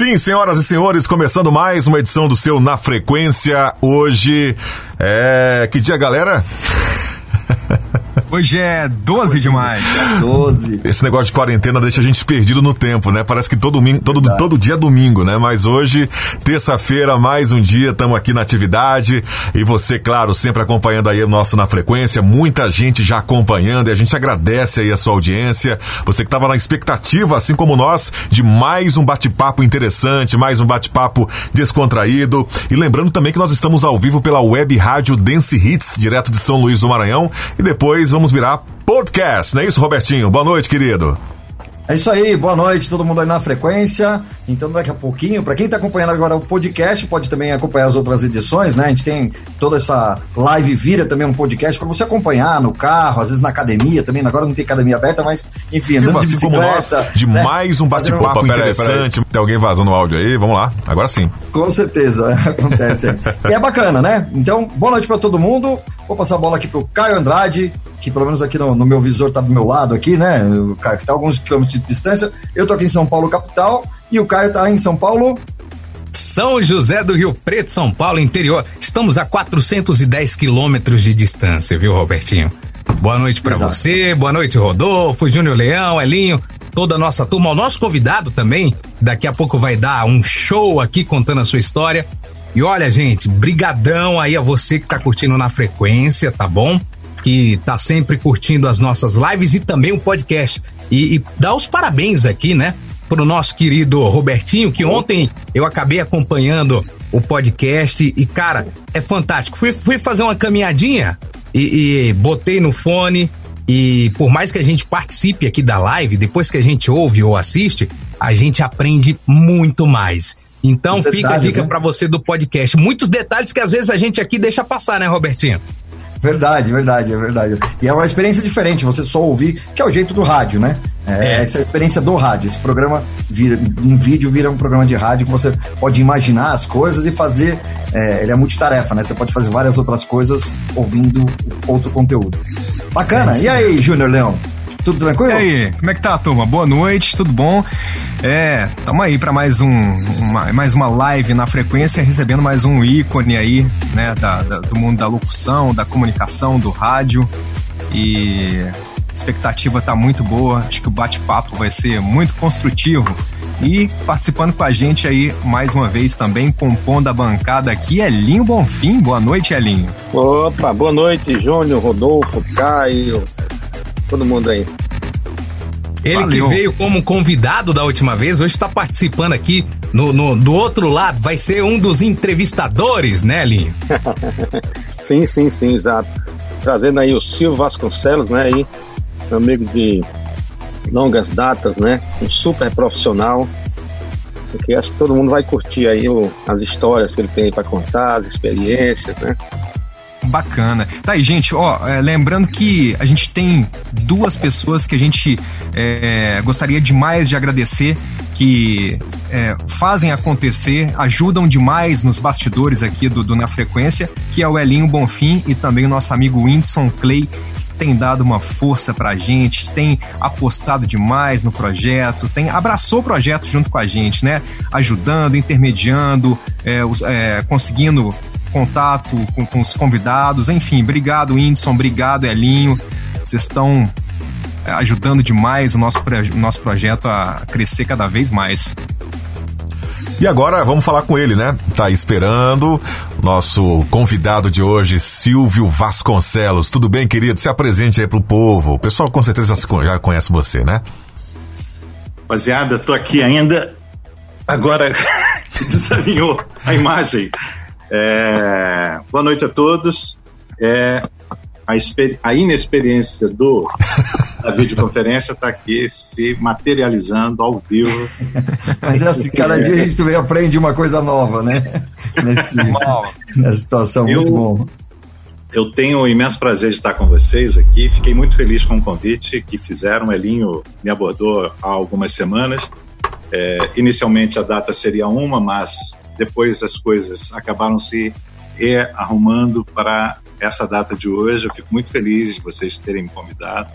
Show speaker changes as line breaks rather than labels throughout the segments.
Sim, senhoras e senhores, começando mais uma edição do seu Na Frequência. Hoje é. Que dia, galera?
Hoje é 12 Hoje de maio.
12. Esse negócio de quarentena deixa a gente perdido no tempo, né? Parece que todo, domingo, todo, todo dia é domingo, né? Mas hoje, terça-feira, mais um dia, estamos aqui na atividade. E você, claro, sempre acompanhando aí o nosso Na Frequência. Muita gente já acompanhando e a gente agradece aí a sua audiência. Você que estava na expectativa, assim como nós, de mais um bate-papo interessante, mais um bate-papo descontraído. E lembrando também que nós estamos ao vivo pela web rádio Dance Hits, direto de São Luís do Maranhão. E depois vamos virar podcast, não é isso, Robertinho? Boa noite, querido.
É isso aí, boa noite, todo mundo aí na frequência. Então, daqui a pouquinho, para quem está acompanhando agora o podcast, pode também acompanhar as outras edições, né? A gente tem toda essa live vira também um podcast para você acompanhar no carro, às vezes na academia também. Agora não tem academia aberta, mas enfim, andando
assim de bicicleta. Como nós, de né? mais um bate-papo interessante. Tem alguém vazando o áudio aí? Vamos lá, agora sim.
Com certeza, acontece. e é bacana, né? Então, boa noite para todo mundo. Vou passar a bola aqui pro Caio Andrade, que pelo menos aqui no, no meu visor tá do meu lado aqui, né? O Caio que tá a alguns quilômetros de distância. Eu tô aqui em São Paulo, capital, e o Caio tá em São Paulo.
São José do Rio Preto, São Paulo, interior. Estamos a 410 quilômetros de distância, viu, Robertinho? Boa noite para você, boa noite, Rodolfo, Júnior Leão, Elinho, toda a nossa turma. O nosso convidado também, daqui a pouco vai dar um show aqui contando a sua história. E olha, gente, brigadão aí a você que tá curtindo na frequência, tá bom? Que tá sempre curtindo as nossas lives e também o podcast. E, e dá os parabéns aqui, né? Pro nosso querido Robertinho, que ontem eu acabei acompanhando o podcast e, cara, é fantástico. Fui, fui fazer uma caminhadinha e, e botei no fone. E por mais que a gente participe aqui da live, depois que a gente ouve ou assiste, a gente aprende muito mais. Então Os fica detalhes, a dica né? para você do podcast. Muitos detalhes que às vezes a gente aqui deixa passar, né, Robertinho?
Verdade, verdade, é verdade. E é uma experiência diferente, você só ouvir, que é o jeito do rádio, né? É, é. Essa é a experiência do rádio. Esse programa vira, um vídeo vira um programa de rádio que você pode imaginar as coisas e fazer. É, ele é multitarefa, né? Você pode fazer várias outras coisas ouvindo outro conteúdo. Bacana. É e aí, Júnior Leão? Tudo tranquilo?
E aí, como é que tá, turma? Boa noite, tudo bom? É, tamo aí para mais um, uma, mais uma live na frequência, recebendo mais um ícone aí, né, da, da, do mundo da locução, da comunicação, do rádio. E a expectativa tá muito boa, acho que o bate-papo vai ser muito construtivo. E participando com a gente aí mais uma vez também, compondo a bancada aqui, Elinho Bonfim. Boa noite, Elinho.
Opa, boa noite, Júnior, Rodolfo, Caio, todo mundo aí.
Ele Valeu. que veio como convidado da última vez, hoje está participando aqui no, no, do outro lado, vai ser um dos entrevistadores, né, Linho?
sim, sim, sim, exato. Trazendo aí o Silvio Vasconcelos, né, aí, amigo de longas datas, né, um super profissional, porque acho que todo mundo vai curtir aí o, as histórias que ele tem para contar, as experiências, né.
Bacana. Tá aí, gente, ó, é, lembrando que a gente tem duas pessoas que a gente é, gostaria demais de agradecer, que é, fazem acontecer, ajudam demais nos bastidores aqui do, do Na Frequência, que é o Elinho Bonfim e também o nosso amigo Whindersson Clay, tem dado uma força pra gente, tem apostado demais no projeto, tem abraçou o projeto junto com a gente, né? Ajudando, intermediando, é, é, conseguindo contato com, com os convidados. Enfim, obrigado, Whindersson, obrigado, Elinho. Vocês estão é, ajudando demais o nosso, o nosso projeto a crescer cada vez mais.
E agora vamos falar com ele, né? Tá esperando nosso convidado de hoje, Silvio Vasconcelos. Tudo bem, querido? Se apresente aí pro povo. O pessoal com certeza já conhece você, né?
Rapaziada, tô aqui ainda. Agora desalinhou a imagem. É, boa noite a todos. É, a, a, inexperiência do, da videoconferência está aqui se materializando ao vivo.
Mas assim, cada dia a gente também aprende uma coisa nova, né? Nesse, nessa situação, eu, muito bom.
Eu tenho o imenso prazer de estar com vocês aqui. Fiquei muito feliz com o convite que fizeram. O Elinho me abordou há algumas semanas. É, inicialmente a data seria uma, mas depois as coisas acabaram se rearrumando para essa data de hoje. Eu fico muito feliz de vocês terem me convidado.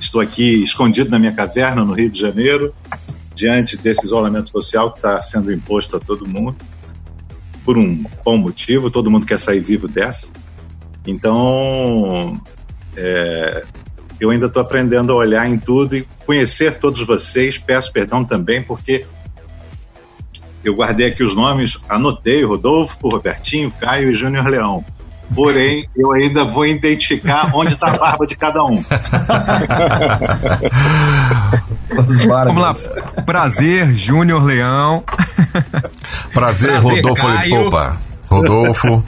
Estou aqui escondido na minha caverna no Rio de Janeiro, diante desse isolamento social que está sendo imposto a todo mundo, por um bom motivo, todo mundo quer sair vivo dessa. Então, é, eu ainda estou aprendendo a olhar em tudo e conhecer todos vocês. Peço perdão também, porque eu guardei aqui os nomes, anotei Rodolfo, Robertinho, Caio e Júnior Leão. Porém, eu ainda vou identificar onde está a barba de cada um.
Vamos lá. Prazer, Júnior Leão.
Prazer, Prazer Rodolfo. Caio. Opa. Rodolfo.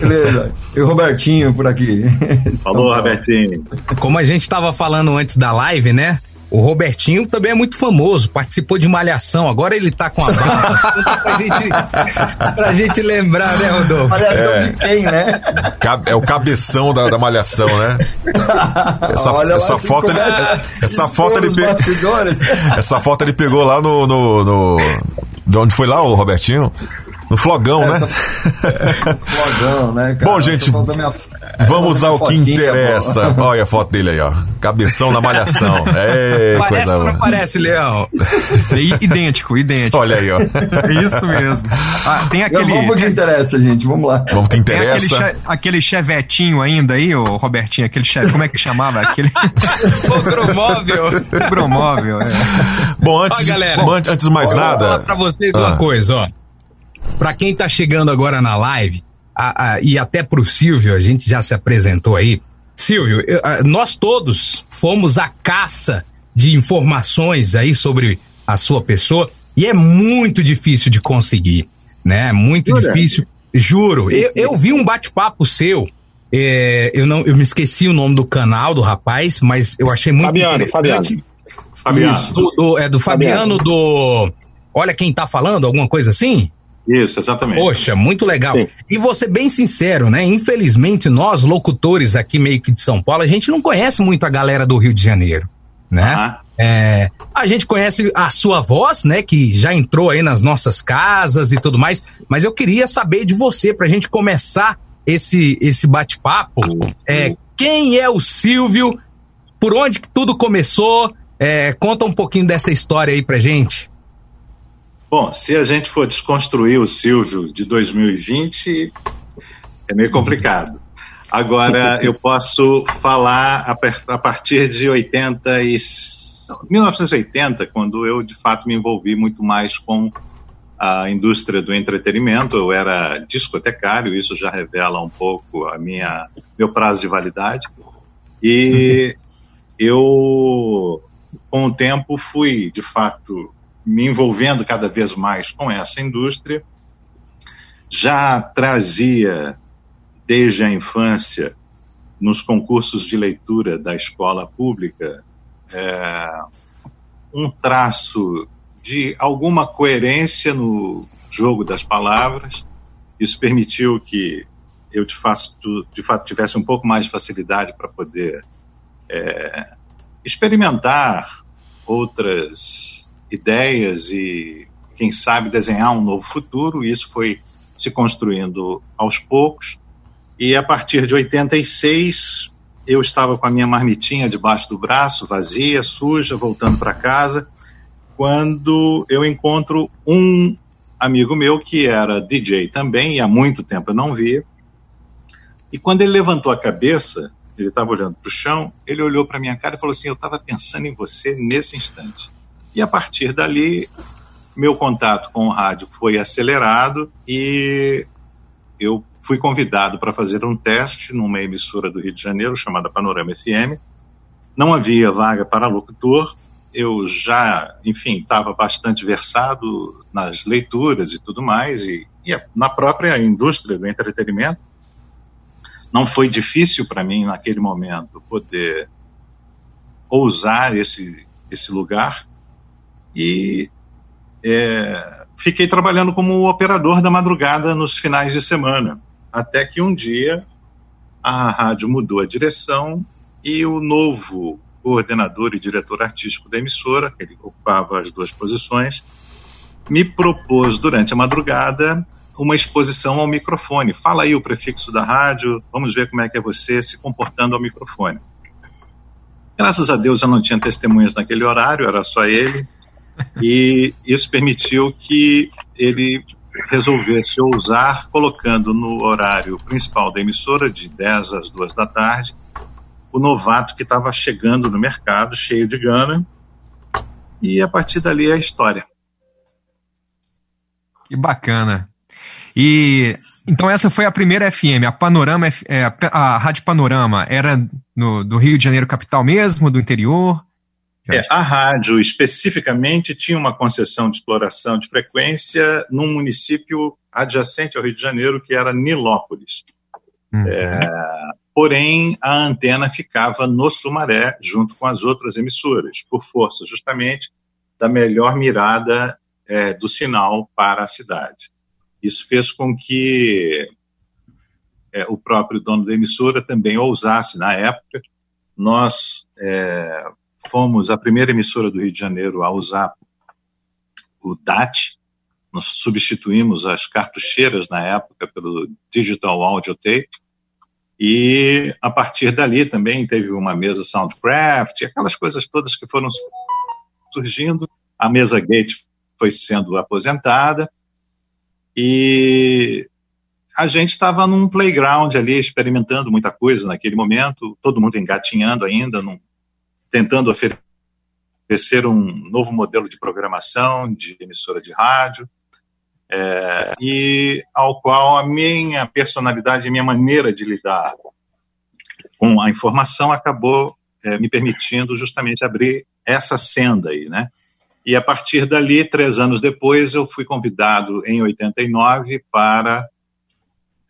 Beleza. E o Robertinho por aqui.
Falou, Robertinho.
Como a gente estava falando antes da live, né? O Robertinho também é muito famoso, participou de Malhação, agora ele tá com a barba. pra, gente, pra gente lembrar, né, Rodolfo?
Malhação é, de quem, né?
É o cabeção da, da Malhação, né? Essa, Olha essa foto, ele, essa foto ele pegou. Essa foto ele pegou lá no, no, no. De onde foi lá, o Robertinho? No flogão, né?
flogão, né,
cara? Bom, gente. Vamos ao que interessa. Olha a foto dele aí, ó. Cabeção na malhação. É,
parece ou não parece, Leão?
idêntico, idêntico.
Olha aí, ó.
É isso mesmo. Ah, tem aquele...
Vamos pro que interessa, gente. Vamos lá.
Vamos que interessa.
Tem aquele, che... aquele chevetinho ainda aí, o Robertinho, aquele cheve... Como é que chamava? Aquele...
Progromóvel,
é.
Bom, antes, ó, galera, bom, antes de mais nada... Vou falar
pra vocês ah. uma coisa, ó. Para quem está chegando agora na live, a, a, e até para o Silvio, a gente já se apresentou aí. Silvio, eu, a, nós todos fomos à caça de informações aí sobre a sua pessoa e é muito difícil de conseguir, né? Muito Jura? difícil. Juro. Eu, eu vi um bate-papo seu. É, eu não, eu me esqueci o nome do canal do rapaz, mas eu achei muito
Fabiano, Fabiano.
Fabiano. Isso, do, do, é do Fabiano, Fabiano do. Olha quem tá falando, alguma coisa assim?
Isso, exatamente.
Poxa, muito legal. Sim. E você bem sincero, né? Infelizmente, nós, locutores aqui meio que de São Paulo, a gente não conhece muito a galera do Rio de Janeiro, né? É, a gente conhece a sua voz, né? Que já entrou aí nas nossas casas e tudo mais. Mas eu queria saber de você, pra gente começar esse, esse bate-papo. É, quem é o Silvio? Por onde que tudo começou? É, conta um pouquinho dessa história aí pra gente.
Bom, se a gente for desconstruir o Silvio de 2020, é meio complicado. Agora, eu posso falar a, partir de 80 e 1980, quando eu de fato me envolvi muito mais com a indústria do entretenimento. Eu era discotecário, isso já revela um pouco a minha meu prazo de validade. E eu, com o tempo, fui de fato me envolvendo cada vez mais com essa indústria. Já trazia, desde a infância, nos concursos de leitura da escola pública, é, um traço de alguma coerência no jogo das palavras. Isso permitiu que eu, de fato, de fato tivesse um pouco mais de facilidade para poder é, experimentar outras ideias e, quem sabe, desenhar um novo futuro. Isso foi se construindo aos poucos. E a partir de 86, eu estava com a minha marmitinha debaixo do braço, vazia, suja, voltando para casa, quando eu encontro um amigo meu que era DJ também, e há muito tempo eu não via. E quando ele levantou a cabeça, ele estava olhando para o chão, ele olhou para minha cara e falou assim: Eu estava pensando em você nesse instante. E a partir dali, meu contato com o rádio foi acelerado e eu fui convidado para fazer um teste numa emissora do Rio de Janeiro chamada Panorama FM. Não havia vaga para locutor, eu já, enfim, estava bastante versado nas leituras e tudo mais, e, e na própria indústria do entretenimento. Não foi difícil para mim, naquele momento, poder ousar esse, esse lugar e é, fiquei trabalhando como operador da madrugada nos finais de semana, até que um dia a rádio mudou a direção e o novo coordenador e diretor artístico da emissora, que ele ocupava as duas posições, me propôs durante a madrugada uma exposição ao microfone. Fala aí o prefixo da rádio, vamos ver como é que é você se comportando ao microfone. Graças a Deus eu não tinha testemunhas naquele horário, era só ele. E isso permitiu que ele resolvesse ousar, colocando no horário principal da emissora, de 10 às 2 da tarde, o novato que estava chegando no mercado, cheio de gana, e a partir dali é a história.
Que bacana. E então essa foi a primeira FM, a Panorama, é, a, Rádio Panorama era no, do Rio de Janeiro capital mesmo, do interior?
É, a rádio especificamente tinha uma concessão de exploração de frequência num município adjacente ao Rio de Janeiro, que era Nilópolis. Uhum. É, porém, a antena ficava no Sumaré, junto com as outras emissoras, por força justamente da melhor mirada é, do sinal para a cidade. Isso fez com que é, o próprio dono da emissora também ousasse, na época, nós é, fomos a primeira emissora do Rio de Janeiro a usar o DAT, nós substituímos as cartucheiras na época pelo Digital Audio Tape, e a partir dali também teve uma mesa Soundcraft, aquelas coisas todas que foram surgindo. A mesa Gate foi sendo aposentada. E a gente estava num playground ali experimentando muita coisa naquele momento, todo mundo engatinhando ainda, tentando oferecer um novo modelo de programação de emissora de rádio, é, e ao qual a minha personalidade, a minha maneira de lidar com a informação acabou é, me permitindo justamente abrir essa senda aí, né? E a partir dali, três anos depois, eu fui convidado em 89 para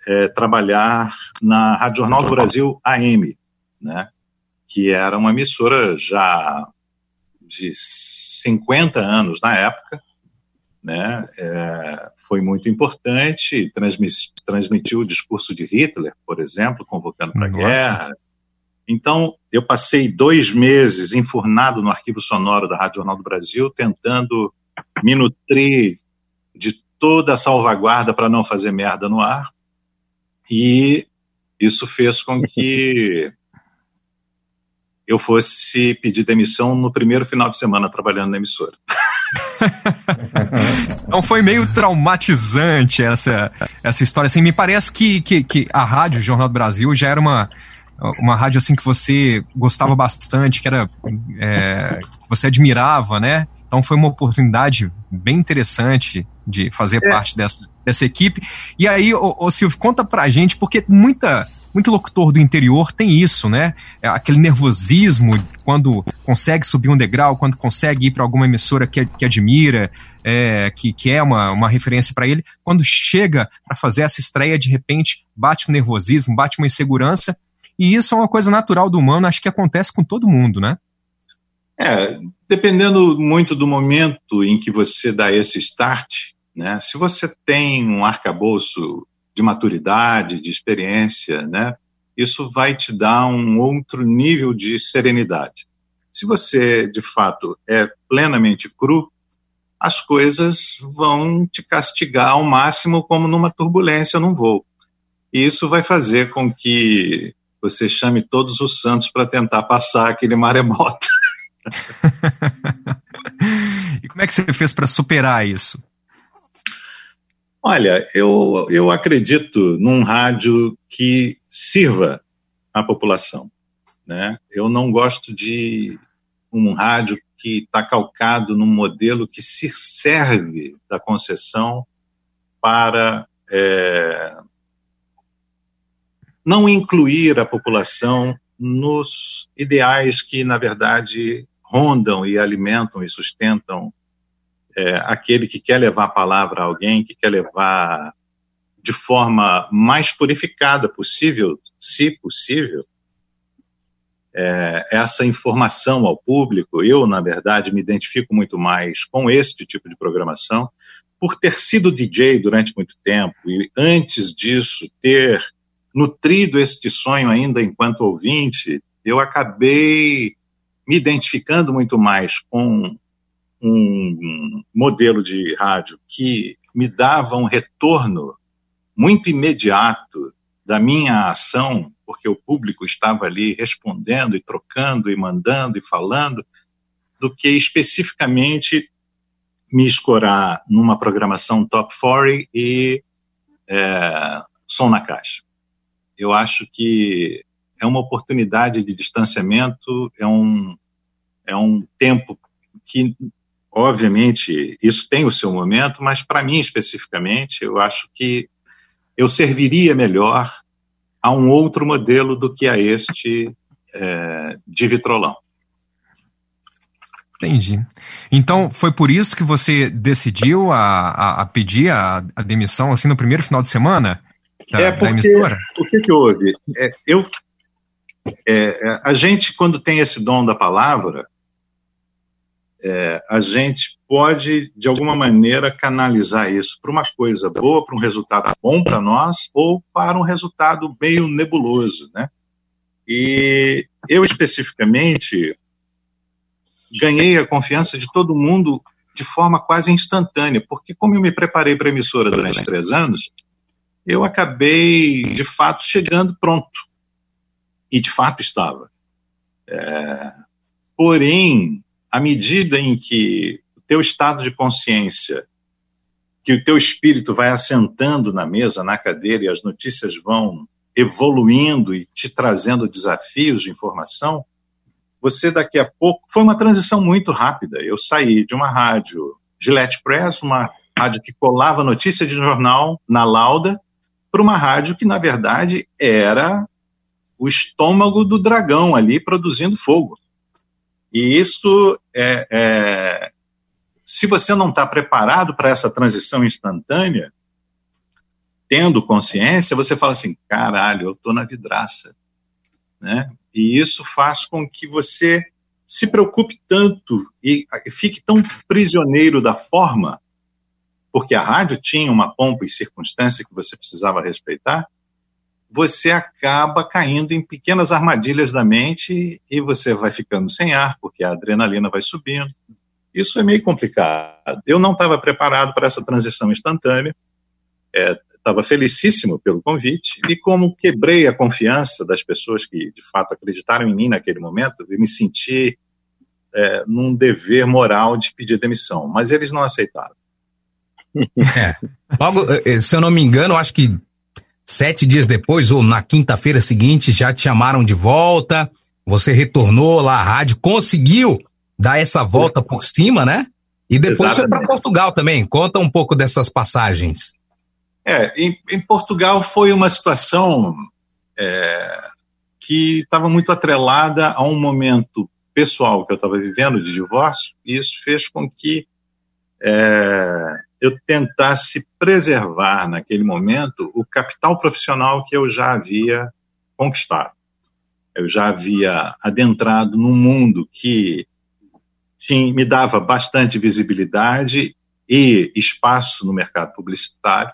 é, trabalhar na Rádio Jornal do Brasil AM, né? Que era uma emissora já de 50 anos na época, né? É, foi muito importante, transmitiu o discurso de Hitler, por exemplo, convocando para a guerra. Então, eu passei dois meses enfurnado no arquivo sonoro da Rádio Jornal do Brasil, tentando me nutrir de toda a salvaguarda para não fazer merda no ar. E isso fez com que eu fosse pedir demissão no primeiro final de semana trabalhando na emissora.
então foi meio traumatizante essa, essa história. Assim, me parece que, que, que a rádio Jornal do Brasil já era uma, uma rádio assim que você gostava bastante, que era é, você admirava, né? Então foi uma oportunidade bem interessante de fazer é. parte dessa, dessa equipe. E aí, ô, ô Silvio, conta pra gente, porque muita muito locutor do interior tem isso, né? É aquele nervosismo quando consegue subir um degrau, quando consegue ir para alguma emissora que, que admira, é, que, que é uma, uma referência para ele. Quando chega para fazer essa estreia, de repente bate um nervosismo, bate uma insegurança. E isso é uma coisa natural do humano, acho que acontece com todo mundo, né?
É, dependendo muito do momento em que você dá esse start, né? Se você tem um arcabouço de maturidade, de experiência, né? Isso vai te dar um outro nível de serenidade. Se você, de fato, é plenamente cru, as coisas vão te castigar ao máximo, como numa turbulência num voo. E isso vai fazer com que você chame todos os santos para tentar passar aquele maremoto.
e como é que você fez para superar isso?
Olha, eu, eu acredito num rádio que sirva a população. Né? Eu não gosto de um rádio que está calcado num modelo que se serve da concessão para é, não incluir a população nos ideais que, na verdade, rondam e alimentam e sustentam é, aquele que quer levar a palavra a alguém, que quer levar de forma mais purificada possível, se possível, é, essa informação ao público. Eu, na verdade, me identifico muito mais com este tipo de programação, por ter sido DJ durante muito tempo e antes disso ter nutrido este sonho ainda enquanto ouvinte, eu acabei me identificando muito mais com um modelo de rádio que me dava um retorno muito imediato da minha ação, porque o público estava ali respondendo e trocando e mandando e falando, do que especificamente me escorar numa programação top 40 e é, som na caixa. Eu acho que é uma oportunidade de distanciamento, é um, é um tempo que, obviamente, isso tem o seu momento, mas para mim especificamente, eu acho que eu serviria melhor a um outro modelo do que a este é, de vitrolão.
Entendi. Então, foi por isso que você decidiu a, a, a pedir a, a, demissão, assim, no primeiro final de semana
da, é porque, da emissora? O que, que houve? É, eu, é, a gente, quando tem esse dom da palavra, é, a gente pode, de alguma maneira, canalizar isso para uma coisa boa, para um resultado bom para nós, ou para um resultado meio nebuloso, né? E eu, especificamente, ganhei a confiança de todo mundo de forma quase instantânea, porque como eu me preparei para a emissora durante três anos, eu acabei, de fato, chegando pronto. E, de fato, estava. É, porém, à medida em que o teu estado de consciência, que o teu espírito vai assentando na mesa, na cadeira, e as notícias vão evoluindo e te trazendo desafios de informação, você daqui a pouco. Foi uma transição muito rápida. Eu saí de uma rádio Gillette Press, uma rádio que colava notícia de jornal na lauda, para uma rádio que, na verdade, era o estômago do dragão ali produzindo fogo. E isso é. é se você não está preparado para essa transição instantânea, tendo consciência, você fala assim: caralho, eu estou na vidraça. Né? E isso faz com que você se preocupe tanto e fique tão prisioneiro da forma, porque a rádio tinha uma pompa e circunstância que você precisava respeitar, você acaba caindo em pequenas armadilhas da mente e você vai ficando sem ar, porque a adrenalina vai subindo. Isso é meio complicado. Eu não estava preparado para essa transição instantânea. É, estava felicíssimo pelo convite e como quebrei a confiança das pessoas que de fato acreditaram em mim naquele momento, eu me senti é, num dever moral de pedir demissão, mas eles não aceitaram.
É. Logo, eh, se eu não me engano, acho que sete dias depois ou na quinta-feira seguinte já te chamaram de volta, você retornou lá à rádio, conseguiu dar essa volta por cima, né? E depois Exatamente. foi para Portugal também. Conta um pouco dessas passagens.
É, em, em Portugal foi uma situação é, que estava muito atrelada a um momento pessoal que eu estava vivendo de divórcio, e isso fez com que é, eu tentasse preservar naquele momento o capital profissional que eu já havia conquistado. Eu já havia adentrado num mundo que sim, me dava bastante visibilidade e espaço no mercado publicitário,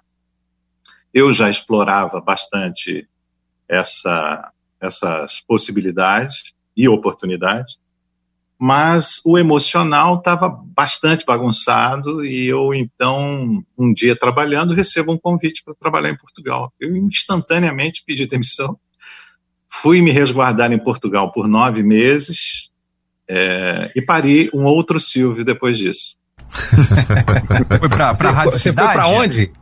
eu já explorava bastante essa, essas possibilidades e oportunidades, mas o emocional estava bastante bagunçado e eu então um dia trabalhando recebo um convite para trabalhar em Portugal. Eu instantaneamente pedi demissão, fui me resguardar em Portugal por nove meses é, e pari um outro Silvio depois disso.
foi para a Rádio Você Cidade? foi para onde?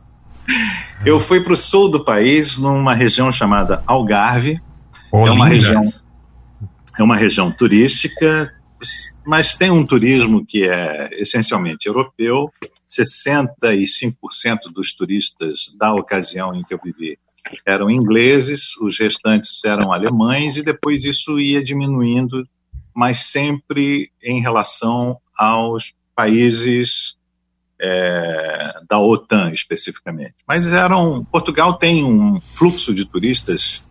Eu fui para o sul do país, numa região chamada Algarve. é uma região, é uma região turística, mas tem um turismo que é essencialmente europeu. 65% dos turistas da ocasião em que eu vivi eram ingleses, os restantes eram alemães, e depois isso ia diminuindo, mas sempre em relação aos países é, da OTAN especificamente. Mas eram, Portugal tem um fluxo de turistas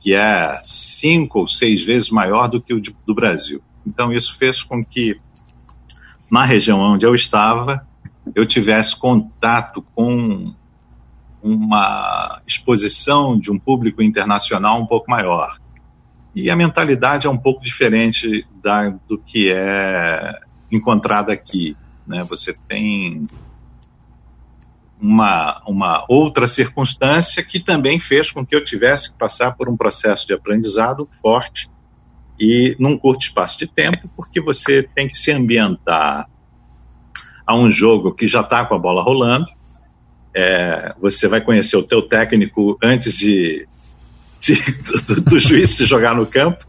que é cinco ou seis vezes maior do que o de, do Brasil. Então isso fez com que na região onde eu estava eu tivesse contato com uma exposição de um público internacional um pouco maior. E a mentalidade é um pouco diferente da, do que é encontrada aqui. Né? Você tem uma, uma outra circunstância que também fez com que eu tivesse que passar por um processo de aprendizado forte e num curto espaço de tempo, porque você tem que se ambientar a um jogo que já está com a bola rolando. É, você vai conhecer o teu técnico antes de, de do, do, juiz de jogar no campo.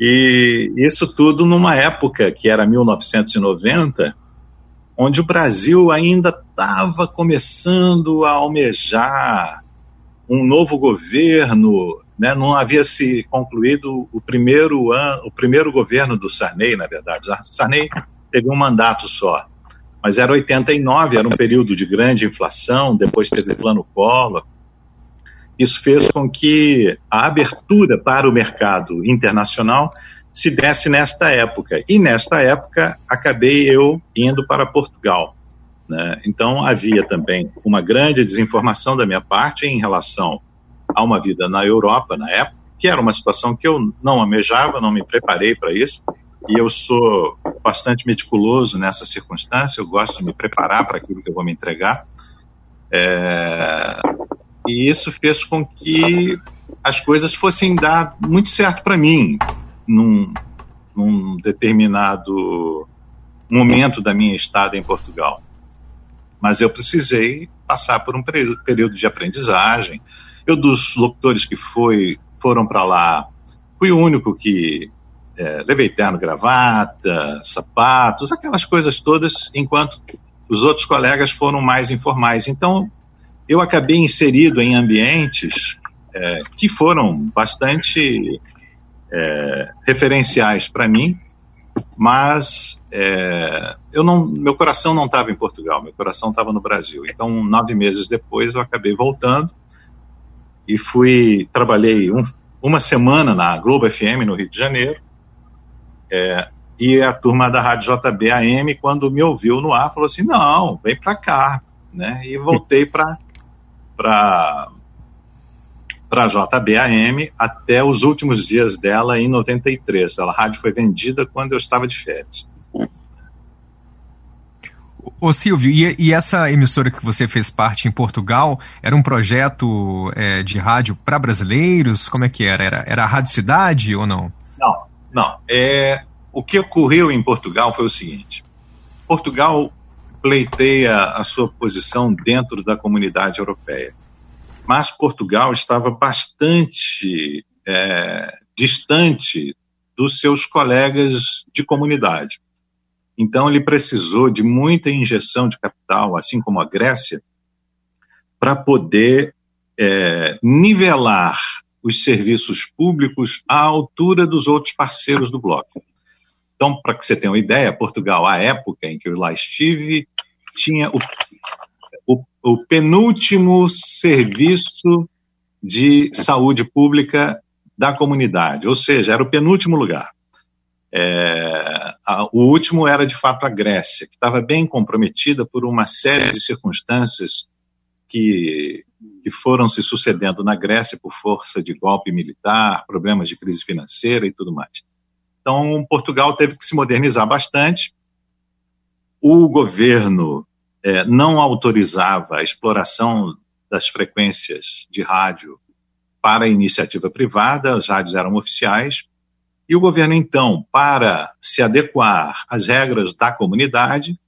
E isso tudo numa época que era 1990, onde o Brasil ainda estava começando a almejar um novo governo, né? não havia se concluído o primeiro ano, o primeiro governo do Sarney, na verdade. Sarney teve um mandato só, mas era 89, era um período de grande inflação, depois teve plano Collor. Isso fez com que a abertura para o mercado internacional se desse nesta época. E nesta época acabei eu indo para Portugal. Né? Então havia também uma grande desinformação da minha parte em relação a uma vida na Europa na época, que era uma situação que eu não almejava, não me preparei para isso. E eu sou bastante meticuloso nessa circunstância, eu gosto de me preparar para aquilo que eu vou me entregar. É... E isso fez com que as coisas fossem dar muito certo para mim num, num determinado momento da minha estada em Portugal. Mas eu precisei passar por um período de aprendizagem. Eu, dos locutores que foi, foram para lá, fui o único que é, levei terno, gravata, sapatos, aquelas coisas todas, enquanto os outros colegas foram mais informais. Então, eu acabei inserido em ambientes é, que foram bastante é, referenciais para mim, mas é, eu não, meu coração não estava em Portugal, meu coração estava no Brasil. Então, nove meses depois, eu acabei voltando e fui trabalhei um, uma semana na Globo FM no Rio de Janeiro. É, e a turma da Rádio JBAM, quando me ouviu no ar, falou assim: não, vem para cá. Né? E voltei para para a JBAM até os últimos dias dela em 93. A rádio foi vendida quando eu estava de férias.
Ô Silvio, e, e, essa emissora que você fez parte em Portugal, era um projeto é, de rádio para brasileiros? Como é que era? era? Era a Rádio Cidade ou não?
Não, não. É, o que ocorreu em Portugal foi o seguinte: Portugal pleiteia a sua posição dentro da comunidade europeia mas Portugal estava bastante é, distante dos seus colegas de comunidade. Então, ele precisou de muita injeção de capital, assim como a Grécia, para poder é, nivelar os serviços públicos à altura dos outros parceiros do bloco. Então, para que você tenha uma ideia, Portugal, à época em que eu lá estive, tinha o o, o penúltimo serviço de saúde pública da comunidade, ou seja, era o penúltimo lugar. É, a, o último era de fato a Grécia, que estava bem comprometida por uma série de circunstâncias que, que foram se sucedendo na Grécia por força de golpe militar, problemas de crise financeira e tudo mais. Então, Portugal teve que se modernizar bastante. O governo é, não autorizava a exploração das frequências de rádio para iniciativa privada, as rádios eram oficiais, e o governo, então, para se adequar às regras da comunidade,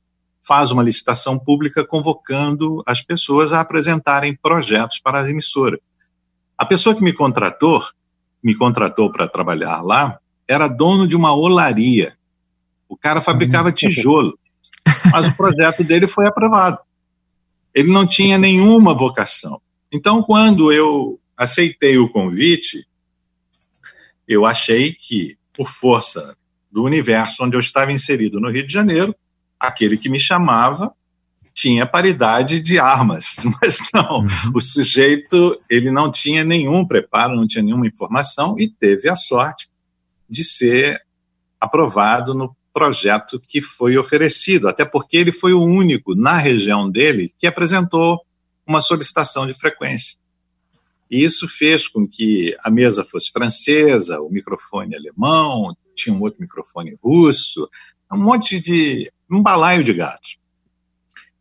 faz uma licitação pública convocando as pessoas a apresentarem projetos para a emissora. A pessoa que me contratou, me contratou para trabalhar lá, era dono de uma olaria. O cara fabricava tijolo mas o projeto dele foi aprovado. Ele não tinha nenhuma vocação. Então, quando eu aceitei o convite, eu achei que, por força do universo onde eu estava inserido no Rio de Janeiro, aquele que me chamava tinha paridade de armas, mas não, uhum. o sujeito ele não tinha nenhum preparo, não tinha nenhuma informação e teve a sorte de ser aprovado no projeto que foi oferecido, até porque ele foi o único na região dele que apresentou uma solicitação de frequência. E isso fez com que a mesa fosse francesa, o microfone alemão, tinha um outro microfone russo, um monte de. um balaio de gatos.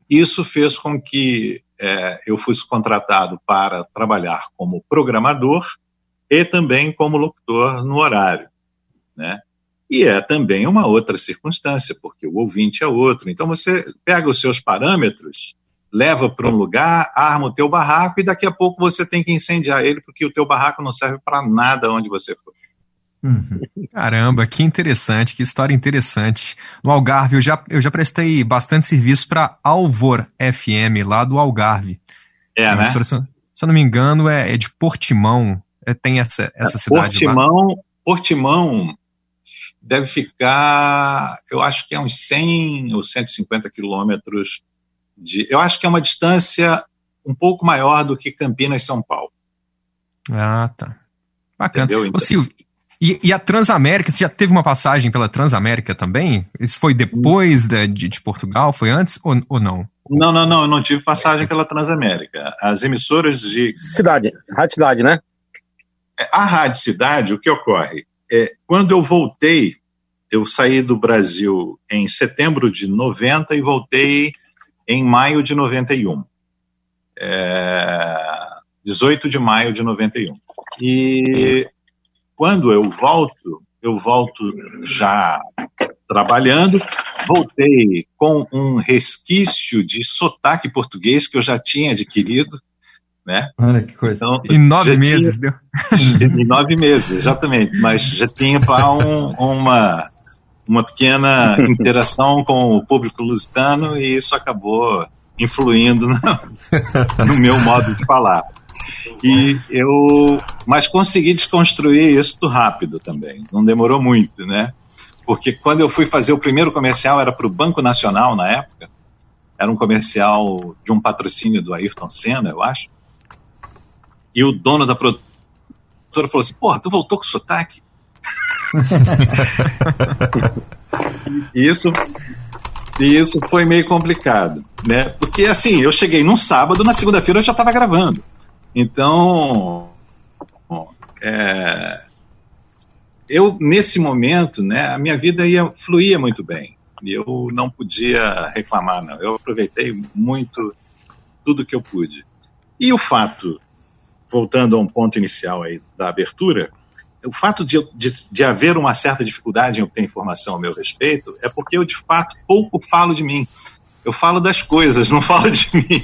Isso fez com que é, eu fosse contratado para trabalhar como programador e também como locutor no horário. Né? E é também uma outra circunstância, porque o ouvinte é outro. Então você pega os seus parâmetros, leva para um lugar, arma o teu barraco e daqui a pouco você tem que incendiar ele porque o teu barraco não serve para nada onde você for.
Uhum. Caramba, que interessante, que história interessante. No Algarve, eu já, eu já prestei bastante serviço para Alvor FM, lá do Algarve.
É, né?
Se, eu não me engano, é, é de Portimão. É, tem essa, essa é, cidade
Portimão,
lá.
Portimão deve ficar, eu acho que é uns 100 ou 150 quilômetros de. Eu acho que é uma distância um pouco maior do que Campinas e São Paulo.
Ah, tá. Bacana. Entendeu? Então, Ô, Silvio, e, e, a Transamérica, você já teve uma passagem pela Transamérica também? Isso foi depois de, de, de Portugal? Foi antes ou, ou não?
Não, não, não, eu não tive passagem pela Transamérica. As emissoras de.
Cidade, Rádio Cidade, né?
É, a Rádio Cidade, o que ocorre? É, quando eu voltei, eu saí do Brasil em setembro de 90 e voltei em maio de 91. É, 18 de maio de 91. E quando eu volto, eu volto já trabalhando, voltei com um resquício de sotaque português que eu já tinha adquirido, né?
Olha que coisa. Então, em nove meses, tinha,
deu? Em nove meses, exatamente. Mas já tinha para um, uma, uma pequena interação com o público lusitano e isso acabou influindo no, no meu modo de falar. E eu, mas consegui desconstruir isso rápido também. Não demorou muito, né? Porque quando eu fui fazer o primeiro comercial era para o Banco Nacional na época. Era um comercial de um patrocínio do Ayrton Senna, eu acho. E o dono da produtora falou assim: Porra, tu voltou com sotaque? Isso, isso foi meio complicado, né? Porque assim, eu cheguei num sábado, na segunda-feira eu já estava gravando. Então, é, eu nesse momento, né, a minha vida ia fluía muito bem. E eu não podia reclamar, não. Eu aproveitei muito tudo que eu pude. E o fato, voltando a um ponto inicial aí da abertura, o fato de, de, de, haver uma certa dificuldade em obter informação a meu respeito é porque eu, de fato, pouco falo de mim. Eu falo das coisas, não falo de mim.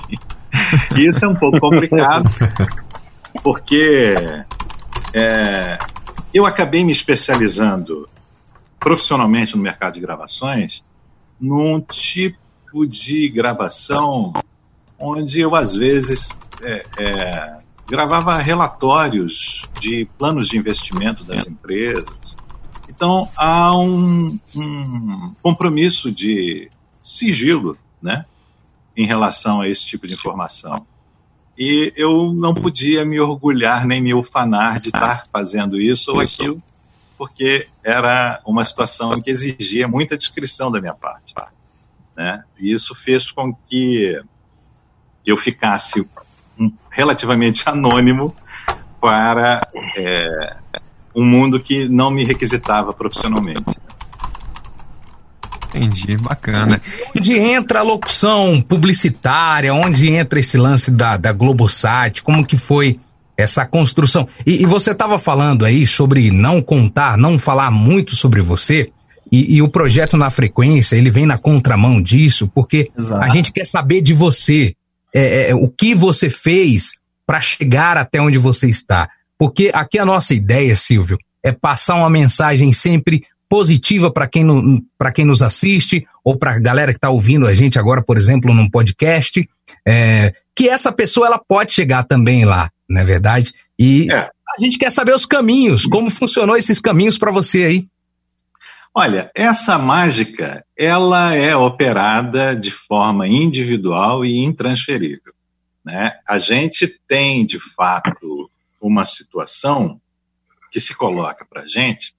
E isso é um pouco complicado, porque é, eu acabei me especializando profissionalmente no mercado de gravações num tipo de gravação onde eu, às vezes, é, é, gravava relatórios de planos de investimento das empresas. Então, há um, um compromisso de sigilo, né? em relação a esse tipo de informação. E eu não podia me orgulhar nem me ufanar de estar fazendo isso ou aquilo, porque era uma situação que exigia muita descrição da minha parte. Né? E isso fez com que eu ficasse relativamente anônimo para é, um mundo que não me requisitava profissionalmente.
Entendi, bacana.
Onde entra a locução publicitária, onde entra esse lance da, da Globosat, como que foi essa construção? E, e você estava falando aí sobre não contar, não falar muito sobre você, e, e, o projeto na frequência, ele vem na contramão disso, porque Exato. a gente quer saber de você, é, é, o que você fez para chegar até onde você está. Porque aqui a nossa ideia, Silvio, é passar uma mensagem sempre positiva para quem, no, quem nos assiste ou para a galera que está ouvindo a gente agora, por exemplo, num podcast, é, que essa pessoa ela pode chegar também lá, não é verdade? E é. a gente quer saber os caminhos, como funcionou esses caminhos para você aí.
Olha, essa mágica, ela é operada de forma individual e intransferível. Né? A gente tem, de fato, uma situação que se coloca para a gente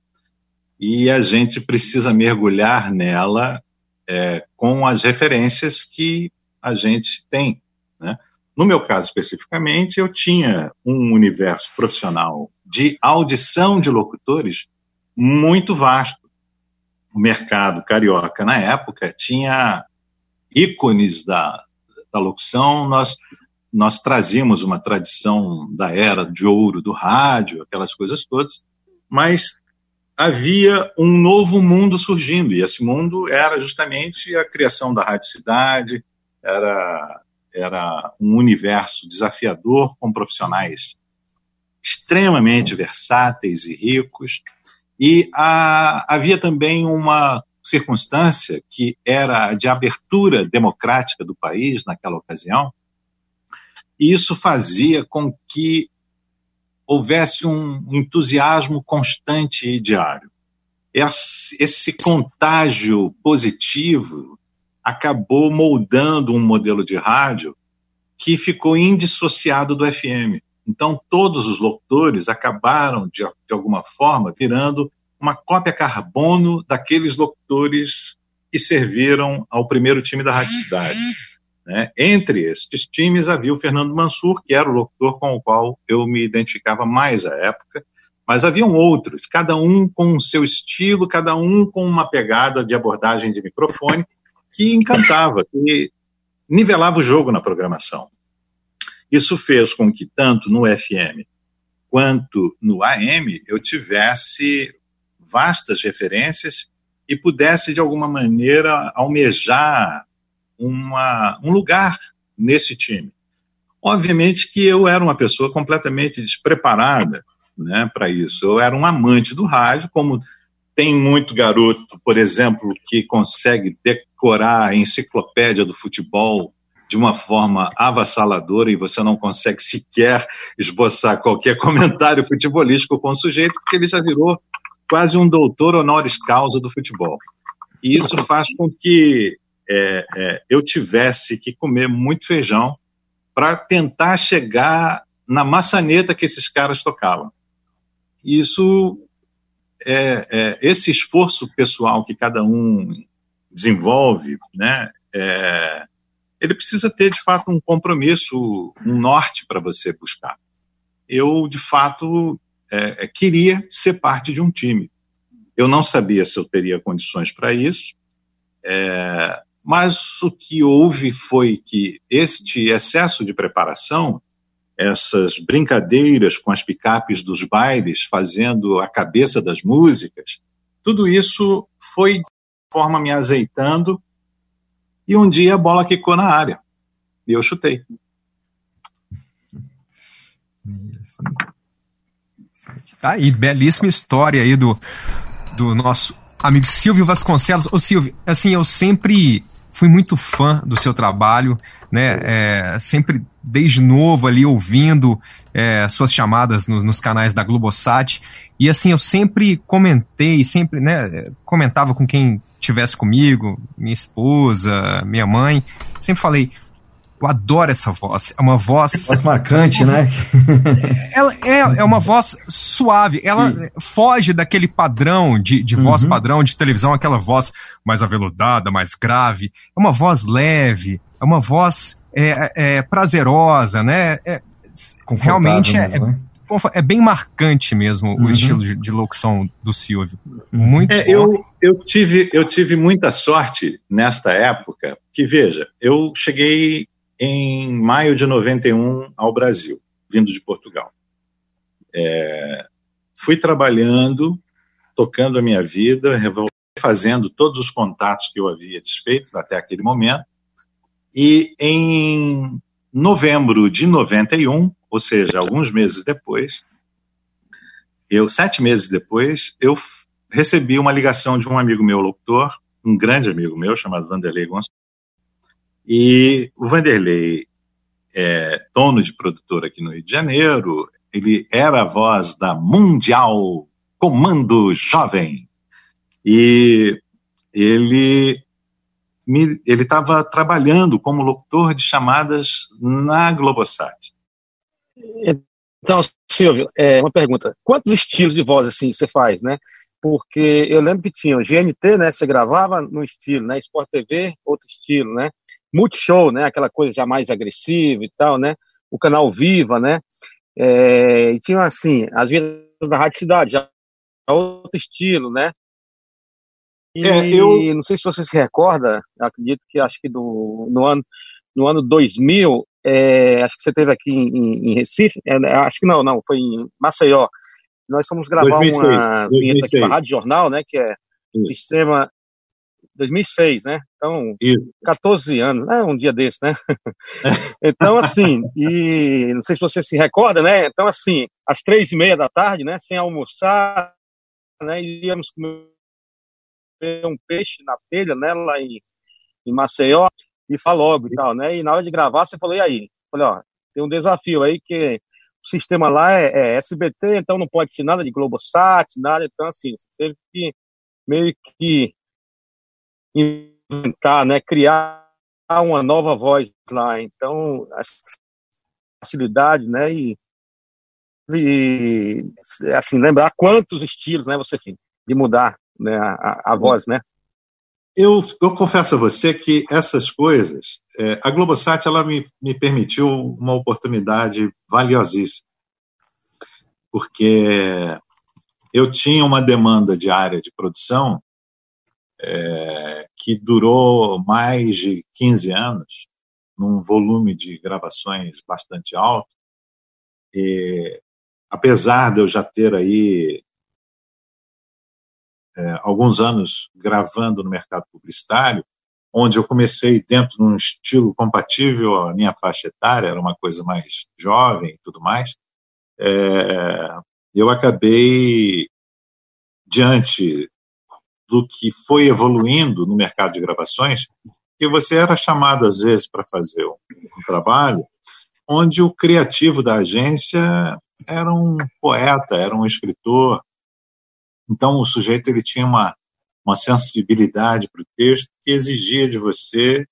e a gente precisa mergulhar nela é, com as referências que a gente tem. Né? No meu caso especificamente, eu tinha um universo profissional de audição de locutores muito vasto. O mercado carioca, na época, tinha ícones da, da locução, nós, nós trazíamos uma tradição da era de ouro do rádio, aquelas coisas todas, mas havia um novo mundo surgindo, e esse mundo era justamente a criação da Rádio Cidade, era, era um universo desafiador com profissionais extremamente versáteis e ricos, e a, havia também uma circunstância que era de abertura democrática do país naquela ocasião, e isso fazia com que houvesse um entusiasmo constante e diário. Esse contágio positivo acabou moldando um modelo de rádio que ficou indissociado do FM. Então, todos os locutores acabaram, de, de alguma forma, virando uma cópia carbono daqueles locutores que serviram ao primeiro time da Rádio Cidade. Né? Entre estes times havia o Fernando Mansur, que era o locutor com o qual eu me identificava mais à época, mas haviam outros, cada um com o seu estilo, cada um com uma pegada de abordagem de microfone que encantava, que nivelava o jogo na programação. Isso fez com que, tanto no FM quanto no AM, eu tivesse vastas referências e pudesse, de alguma maneira, almejar uma, um lugar nesse time. Obviamente que eu era uma pessoa completamente despreparada né, para isso. Eu era um amante do rádio, como tem muito garoto, por exemplo, que consegue decorar a enciclopédia do futebol de uma forma avassaladora e você não consegue sequer esboçar qualquer comentário futebolístico com o sujeito, porque ele já virou quase um doutor honoris causa do futebol. E isso faz com que é, é, eu tivesse que comer muito feijão para tentar chegar na maçaneta que esses caras tocavam. Isso, é, é, esse esforço pessoal que cada um desenvolve, né, é, ele precisa ter de fato um compromisso, um norte para você buscar. Eu, de fato, é, é, queria ser parte de um time. Eu não sabia se eu teria condições para isso, é, mas o que houve foi que este excesso de preparação, essas brincadeiras com as picapes dos bailes, fazendo a cabeça das músicas, tudo isso foi de forma me azeitando e um dia a bola quicou na área e eu chutei.
Tá aí, belíssima história aí do, do nosso amigo Silvio Vasconcelos. Ô Silvio, assim, eu sempre fui muito fã do seu trabalho, né? É, sempre desde novo ali ouvindo é, suas chamadas no, nos canais da Globosat. E assim, eu sempre comentei, sempre, né? Comentava com quem tivesse comigo, minha esposa, minha mãe, sempre falei, eu adoro essa voz. É uma voz.
Voz marcante, né?
ela é, é uma voz suave. Ela Sim. foge daquele padrão de, de voz uhum. padrão de televisão, aquela voz mais aveludada, mais grave. É uma voz leve, é uma voz é, é, prazerosa, né? É, realmente é, né? É, bem marcante mesmo uhum. o estilo de, de, locução do Silvio.
Uhum. Muito é, eu, eu, tive, eu tive muita sorte nesta época, que veja, eu cheguei em maio de 91 ao Brasil, vindo de Portugal. É, fui trabalhando, tocando a minha vida, fazendo todos os contatos que eu havia desfeito até aquele momento. E em novembro de 91, ou seja, alguns meses depois, eu sete meses depois, eu recebi uma ligação de um amigo meu locutor, um grande amigo meu chamado Vanderlei Gonçalves, e o Vanderlei é dono de produtora aqui no Rio de Janeiro, ele era a voz da Mundial Comando Jovem. E ele ele estava trabalhando como locutor de chamadas na Globosat.
Então, Silvio, é, uma pergunta. Quantos estilos de voz assim você faz, né? Porque eu lembro que tinha o GNT, né? Você gravava no estilo, né? Sport TV, outro estilo, né? Multishow, né? Aquela coisa já mais agressiva e tal, né? O canal Viva, né? É, e tinha assim, as vindas da Rádio Cidade, já outro estilo, né? E é, eu não sei se você se recorda, acredito que acho que do, no ano no ano 2000, é, acho que você teve aqui em, em Recife, é, acho que não, não, foi em Maceió. Nós fomos gravar 2006, uma vinheta aqui para a Rádio Jornal, né? Que é Isso. sistema 2006, né? Então, Isso. 14 anos, né? Um dia desse, né? então, assim, e não sei se você se recorda, né? Então, assim, às três e meia da tarde, né? Sem almoçar, né? Íamos comer um peixe na telha, né? Lá em, em Maceió, e falar logo e tal, né? E na hora de gravar, você falou, e aí? Falei, ó, tem um desafio aí que o sistema lá é, é SBT, então não pode ser nada de Globosat, nada, então assim, você teve que meio que inventar, né, criar uma nova voz lá. Então, facilidade, né, e, e assim, lembrar quantos estilos, né, você tem de mudar né, a, a voz, né?
Eu, eu, confesso a você que essas coisas, é, a Globosat ela me, me permitiu uma oportunidade valiosíssima, porque eu tinha uma demanda diária de produção é, que durou mais de 15 anos, num volume de gravações bastante alto. E, apesar de eu já ter aí é, alguns anos gravando no mercado publicitário, onde eu comecei dentro de um estilo compatível à minha faixa etária, era uma coisa mais jovem e tudo mais, é, eu acabei, diante do que foi evoluindo no mercado de gravações, que você era chamado às vezes para fazer um, um, trabalho onde o criativo da agência era um poeta, era um escritor. Então o sujeito ele tinha uma uma sensibilidade para o texto que exigia de você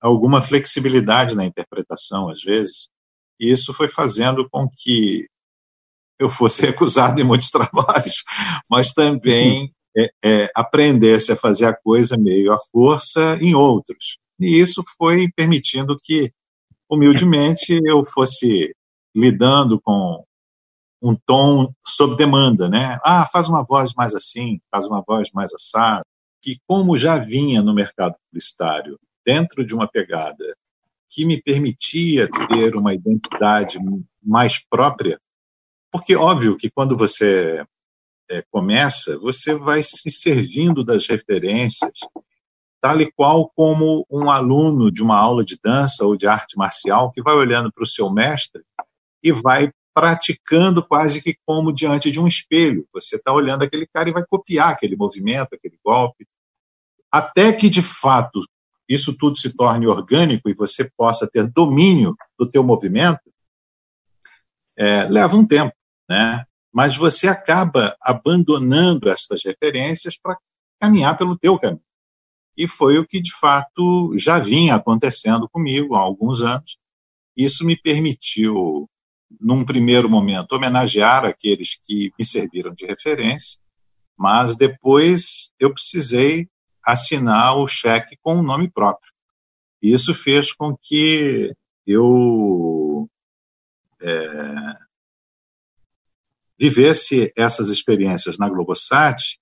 alguma flexibilidade na interpretação às vezes. E isso foi fazendo com que eu fosse recusado em muitos trabalhos, mas também é, é, aprendesse a fazer a coisa meio à força em outros. E isso foi permitindo que, humildemente, eu fosse lidando com um tom sob demanda, né? Ah, faz uma voz mais assim, faz uma voz mais assada. Que, como já vinha no mercado publicitário, dentro de uma pegada que me permitia ter uma identidade mais própria, porque óbvio que quando você é, começa, você vai se servindo das referências, tal e qual como um aluno de uma aula de dança ou de arte marcial que vai olhando para o seu mestre e vai praticando quase que como diante de um espelho. Você está olhando aquele cara e vai copiar aquele movimento, aquele golpe, até que de fato isso tudo se torne orgânico e você possa ter domínio do teu movimento, é, leva um tempo, né? mas você acaba abandonando essas referências para caminhar pelo teu caminho. E foi o que, de fato, já vinha acontecendo comigo há alguns anos. Isso me permitiu, num primeiro momento, homenagear aqueles que me serviram de referência, mas depois eu precisei assinar o cheque com o um nome próprio. Isso fez com que eu é, vivesse essas experiências na Globosat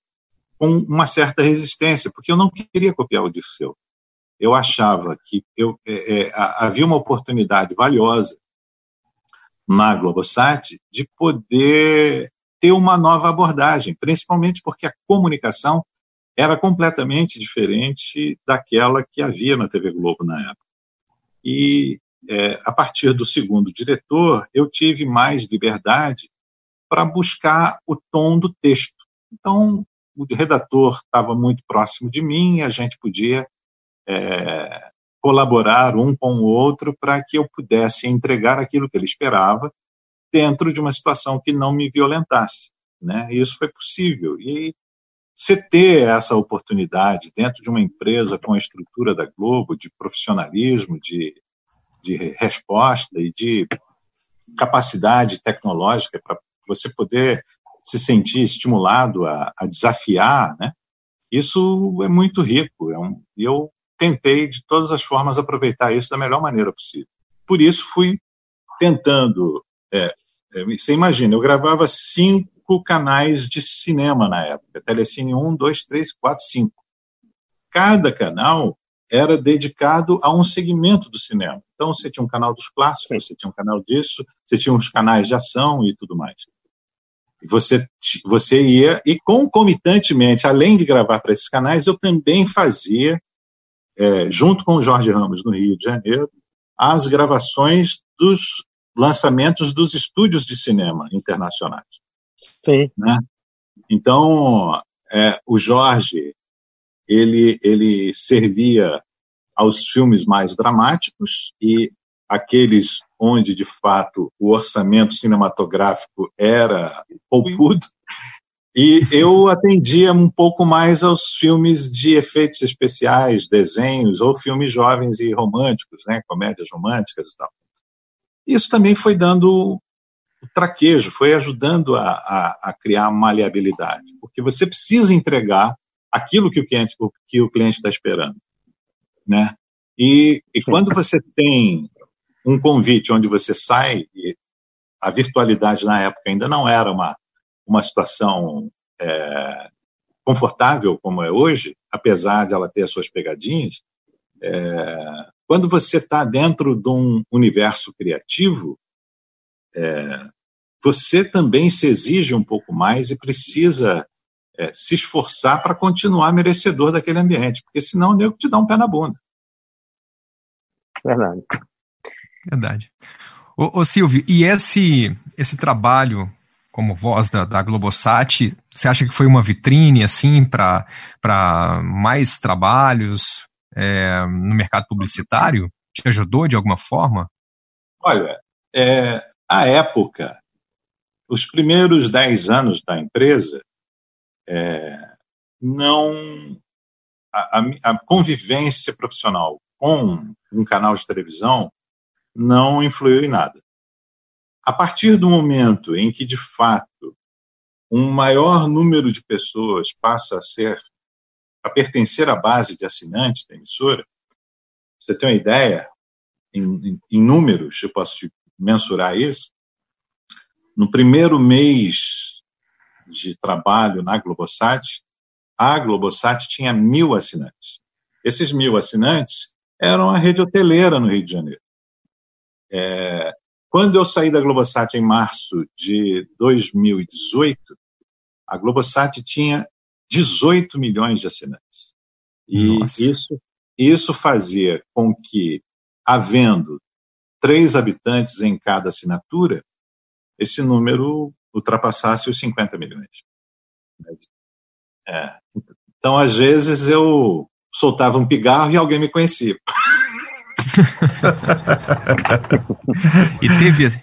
com uma certa resistência, porque eu não queria copiar o Dirceu. Eu achava que eu, é, é, havia uma oportunidade valiosa na Globosat de poder ter uma nova abordagem, principalmente porque a comunicação era completamente diferente daquela que havia na TV Globo na época. E é, a partir do segundo diretor, eu tive mais liberdade para buscar o tom do texto. Então, o redator estava muito próximo de mim, a gente podia é, colaborar um com o outro para que eu pudesse entregar aquilo que ele esperava dentro de uma situação que não me violentasse. Né? E isso foi possível. E você ter essa oportunidade dentro de uma empresa com a estrutura da Globo, de profissionalismo, de, de resposta e de capacidade tecnológica para você poder se sentir estimulado a, a desafiar, né? Isso é muito rico. É um, eu tentei de todas as formas aproveitar isso da melhor maneira possível. Por isso fui tentando. É, é, você imagina, eu gravava cinco canais de cinema na época: Telecine 1, 2, 3, 4, 5. Cada canal era dedicado a um segmento do cinema. Então, você tinha um canal dos clássicos, você tinha um canal disso, você tinha uns canais de ação e tudo mais. você, você ia, e concomitantemente, além de gravar para esses canais, eu também fazia, é, junto com o Jorge Ramos, no Rio de Janeiro, as gravações dos lançamentos dos estúdios de cinema internacionais.
Sim.
Né? Então, é, o Jorge, ele, ele servia aos filmes mais dramáticos e aqueles onde, de fato, o orçamento cinematográfico era poupudo, e eu atendia um pouco mais aos filmes de efeitos especiais, desenhos, ou filmes jovens e românticos, né, comédias românticas e tal. Isso também foi dando o traquejo, foi ajudando a, a, a criar maleabilidade, porque você precisa entregar aquilo que o cliente o, que o cliente está esperando, né? E, e quando você tem um convite onde você sai, a virtualidade na época ainda não era uma, uma situação é, confortável como é hoje, apesar de ela ter as suas pegadinhas, é, quando você está dentro de um universo criativo, é, você também se exige um pouco mais e precisa é, se esforçar para continuar merecedor daquele ambiente, porque senão o nego te dá um pé na bunda.
Verdade.
Verdade. Ô, ô, Silvio, e esse, esse trabalho como voz da, da Globosat, você acha que foi uma vitrine, assim, para mais trabalhos é, no mercado publicitário? Te ajudou de alguma forma?
Olha, é, a época, os primeiros dez anos da empresa, é, não a, a, convivência profissional com um canal de televisão não influiu em nada. A partir do momento em que, de fato, um maior número de pessoas passa a ser a pertencer à base de assinantes da emissora, você tem uma ideia, em, em, em números, eu posso mensurar isso. No primeiro mês de trabalho na Globosat, a Globosat tinha mil assinantes. Esses mil assinantes eram a rede hoteleira no Rio de Janeiro. É, quando eu saí da Globosat em março de 2018, a Globosat tinha 18 milhões de assinantes. E isso, isso fazia com que, havendo três habitantes em cada assinatura, esse número ultrapassasse os 50 milhões. É. Então, às vezes, eu soltava um pigarro e alguém me conhecia.
e teve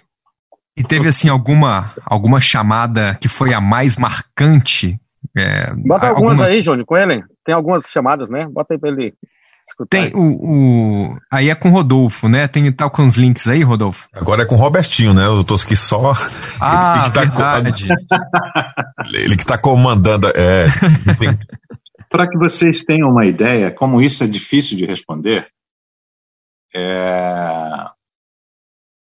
e teve assim alguma alguma chamada que foi a mais marcante?
É, Bota algumas alguma... aí, Júnior, com ele. Tem algumas chamadas, né? Bota aí para ele escutar.
Tem o, o, aí é com o Rodolfo, né? Tem tal com os links aí, Rodolfo.
Agora é com o Robertinho, né? Eu tô aqui só.
Ah, ele, ele tá verdade.
ele que tá comandando. É.
Tem... Para que vocês tenham uma ideia, como isso é difícil de responder, é...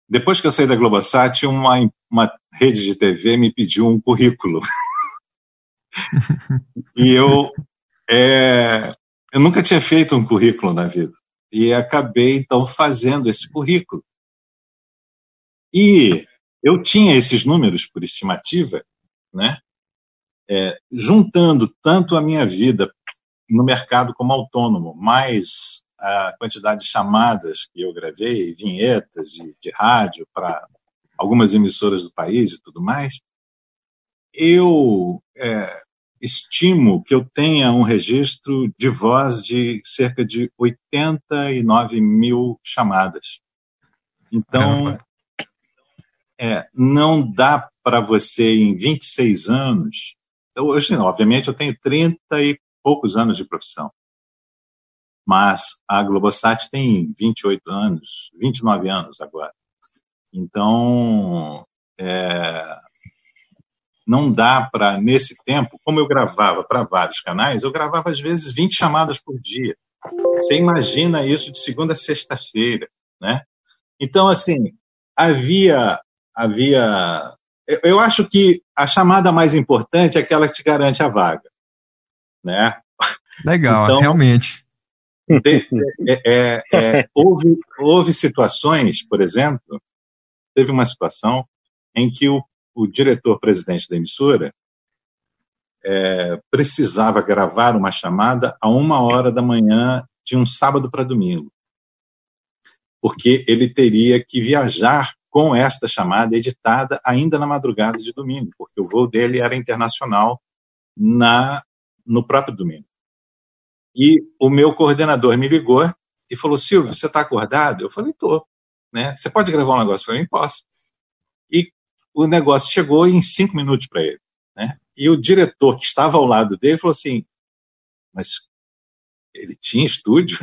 Depois que eu saí da Globosat, uma, uma rede de TV me pediu um currículo. e eu, é... eu nunca tinha feito um currículo na vida. E acabei, então, fazendo esse currículo. E eu tinha esses números por estimativa, né? É, juntando tanto a minha vida no mercado como autônomo, mais a quantidade de chamadas que eu gravei, vinhetas de, de rádio para algumas emissoras do país e tudo mais, eu é, estimo que eu tenha um registro de voz de cerca de 89 mil chamadas. Então, é, não dá para você, em 26 anos, hoje, obviamente, eu tenho 30 e poucos anos de profissão mas a Globosat tem 28 anos, 29 anos agora. Então, é, não dá para, nesse tempo, como eu gravava para vários canais, eu gravava às vezes 20 chamadas por dia. Você imagina isso de segunda a sexta-feira, né? Então, assim, havia, havia, eu acho que a chamada mais importante é aquela que te garante a vaga, né?
Legal, então, realmente.
É, é, é, houve, houve situações, por exemplo, teve uma situação em que o o diretor-presidente da emissora é, precisava gravar uma chamada a uma hora da manhã de um sábado para domingo, porque ele teria que viajar com esta chamada editada ainda na madrugada de domingo, porque o voo dele era internacional na no próprio domingo. E o meu coordenador me ligou e falou: Silvio, você está acordado? Eu falei: estou. Né? Você pode gravar um negócio para mim? Posso. E o negócio chegou em cinco minutos para ele. Né? E o diretor que estava ao lado dele falou assim: Mas ele tinha estúdio?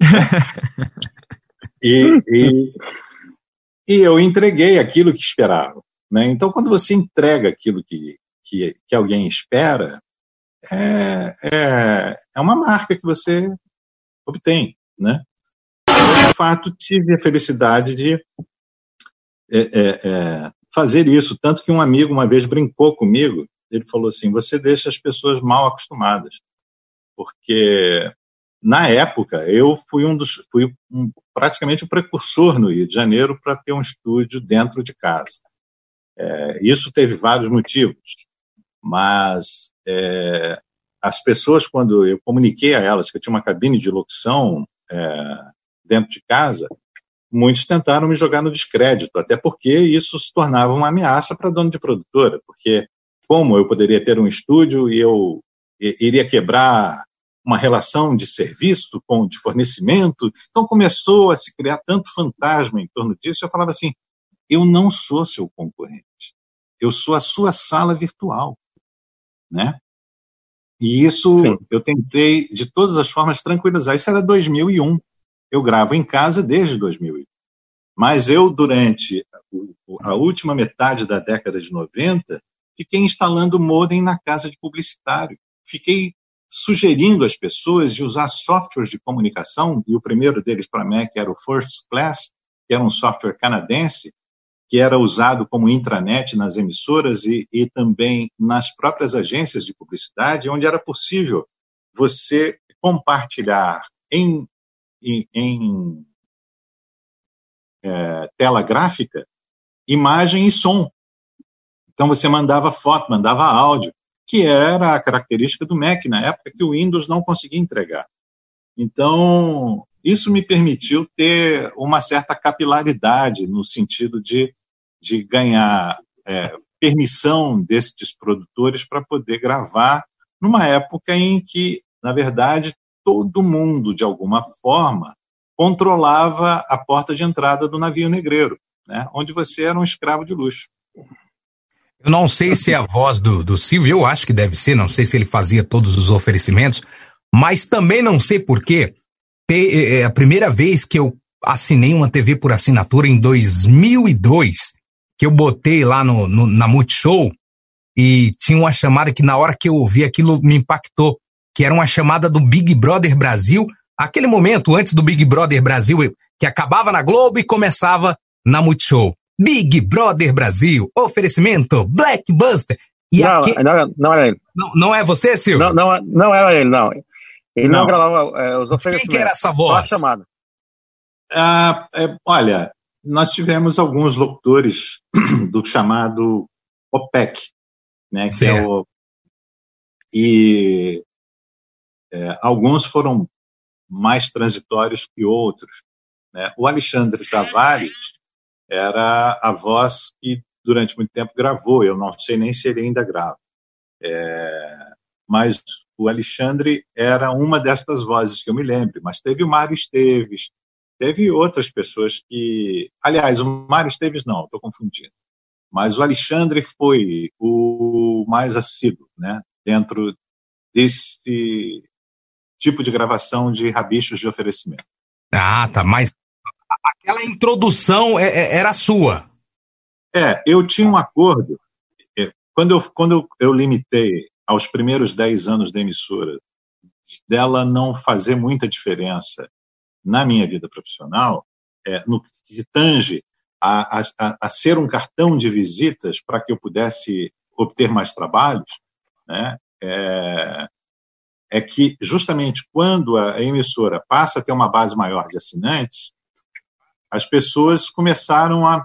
e, e, e, eu entreguei aquilo que esperava. Né? Então, quando você entrega aquilo que, que, que alguém espera, é, é, é uma marca que você obtém, né? Eu, de fato, tive a felicidade de é, é, é, fazer isso, tanto que um amigo uma vez brincou comigo, ele falou assim, você deixa as pessoas mal acostumadas, porque na época eu fui um dos, fui um, praticamente o um precursor no Rio de Janeiro para ter um estúdio dentro de casa. É, isso teve vários motivos mas é, as pessoas, quando eu comuniquei a elas que eu tinha uma cabine de locução é, dentro de casa, muitos tentaram me jogar no descrédito, até porque isso se tornava uma ameaça para dono de produtora, porque como eu poderia ter um estúdio e eu iria quebrar uma relação de serviço com de fornecimento, então começou a se criar tanto fantasma em torno disso. Eu falava assim: eu não sou seu concorrente, eu sou a sua sala virtual né? E isso Sim. eu tentei de todas as formas tranquilizar. Isso era 2001. Eu gravo em casa desde 2001. Mas eu, durante a última metade da década de 90, fiquei instalando modem na casa de publicitário. Fiquei sugerindo às pessoas de usar softwares de comunicação, e o primeiro deles para Mac era o First Class, que era um software canadense, que era usado como intranet nas emissoras e, e também nas próprias agências de publicidade, onde era possível você compartilhar em, em, em é, tela gráfica imagem e som. Então você mandava foto, mandava áudio, que era a característica do Mac na época que o Windows não conseguia entregar. Então, isso me permitiu ter uma certa capilaridade no sentido de, de ganhar é, permissão desses produtores para poder gravar numa época em que, na verdade, todo mundo, de alguma forma, controlava a porta de entrada do navio negreiro, né, onde você era um escravo de luxo.
Eu não sei se é a voz do, do Silvio, eu acho que deve ser, não sei se ele fazia todos os oferecimentos, mas também não sei porquê é, é a primeira vez que eu assinei uma TV por assinatura em 2002, que eu botei lá no, no, na Multishow e tinha uma chamada que na hora que eu ouvi aquilo me impactou, que era uma chamada do Big Brother Brasil, aquele momento antes do Big Brother Brasil, que acabava na Globo e começava na Multishow. Big Brother Brasil, oferecimento Blackbuster.
E não, aqui... não, não é ele.
Não, não é você, Silvio?
Não, não, não era ele, não. Ele não, não gravava é, os oferecimentos.
Quem que era essa voz?
Só a chamada.
Ah, é, olha, nós tivemos alguns locutores do chamado OPEC, né? Que é o, e é, alguns foram mais transitórios que outros. Né? O Alexandre Tavares era a voz que durante muito tempo gravou. Eu não sei nem se ele ainda grava. É, mas o Alexandre era uma destas vozes que eu me lembro, mas teve o Mário Esteves, teve outras pessoas que. Aliás, o Mário Esteves não, estou confundindo. Mas o Alexandre foi o mais assíduo, né, dentro desse tipo de gravação de rabichos de oferecimento.
Ah, tá, mas aquela introdução é, é, era sua.
É, eu tinha um acordo. É, quando eu, quando eu limitei aos primeiros 10 anos da emissora, dela não fazer muita diferença na minha vida profissional, é, no que tange a, a, a, ser um cartão de visitas para que eu pudesse obter mais trabalhos, né, é, é que justamente quando a emissora passa a ter uma base maior de assinantes, as pessoas começaram a,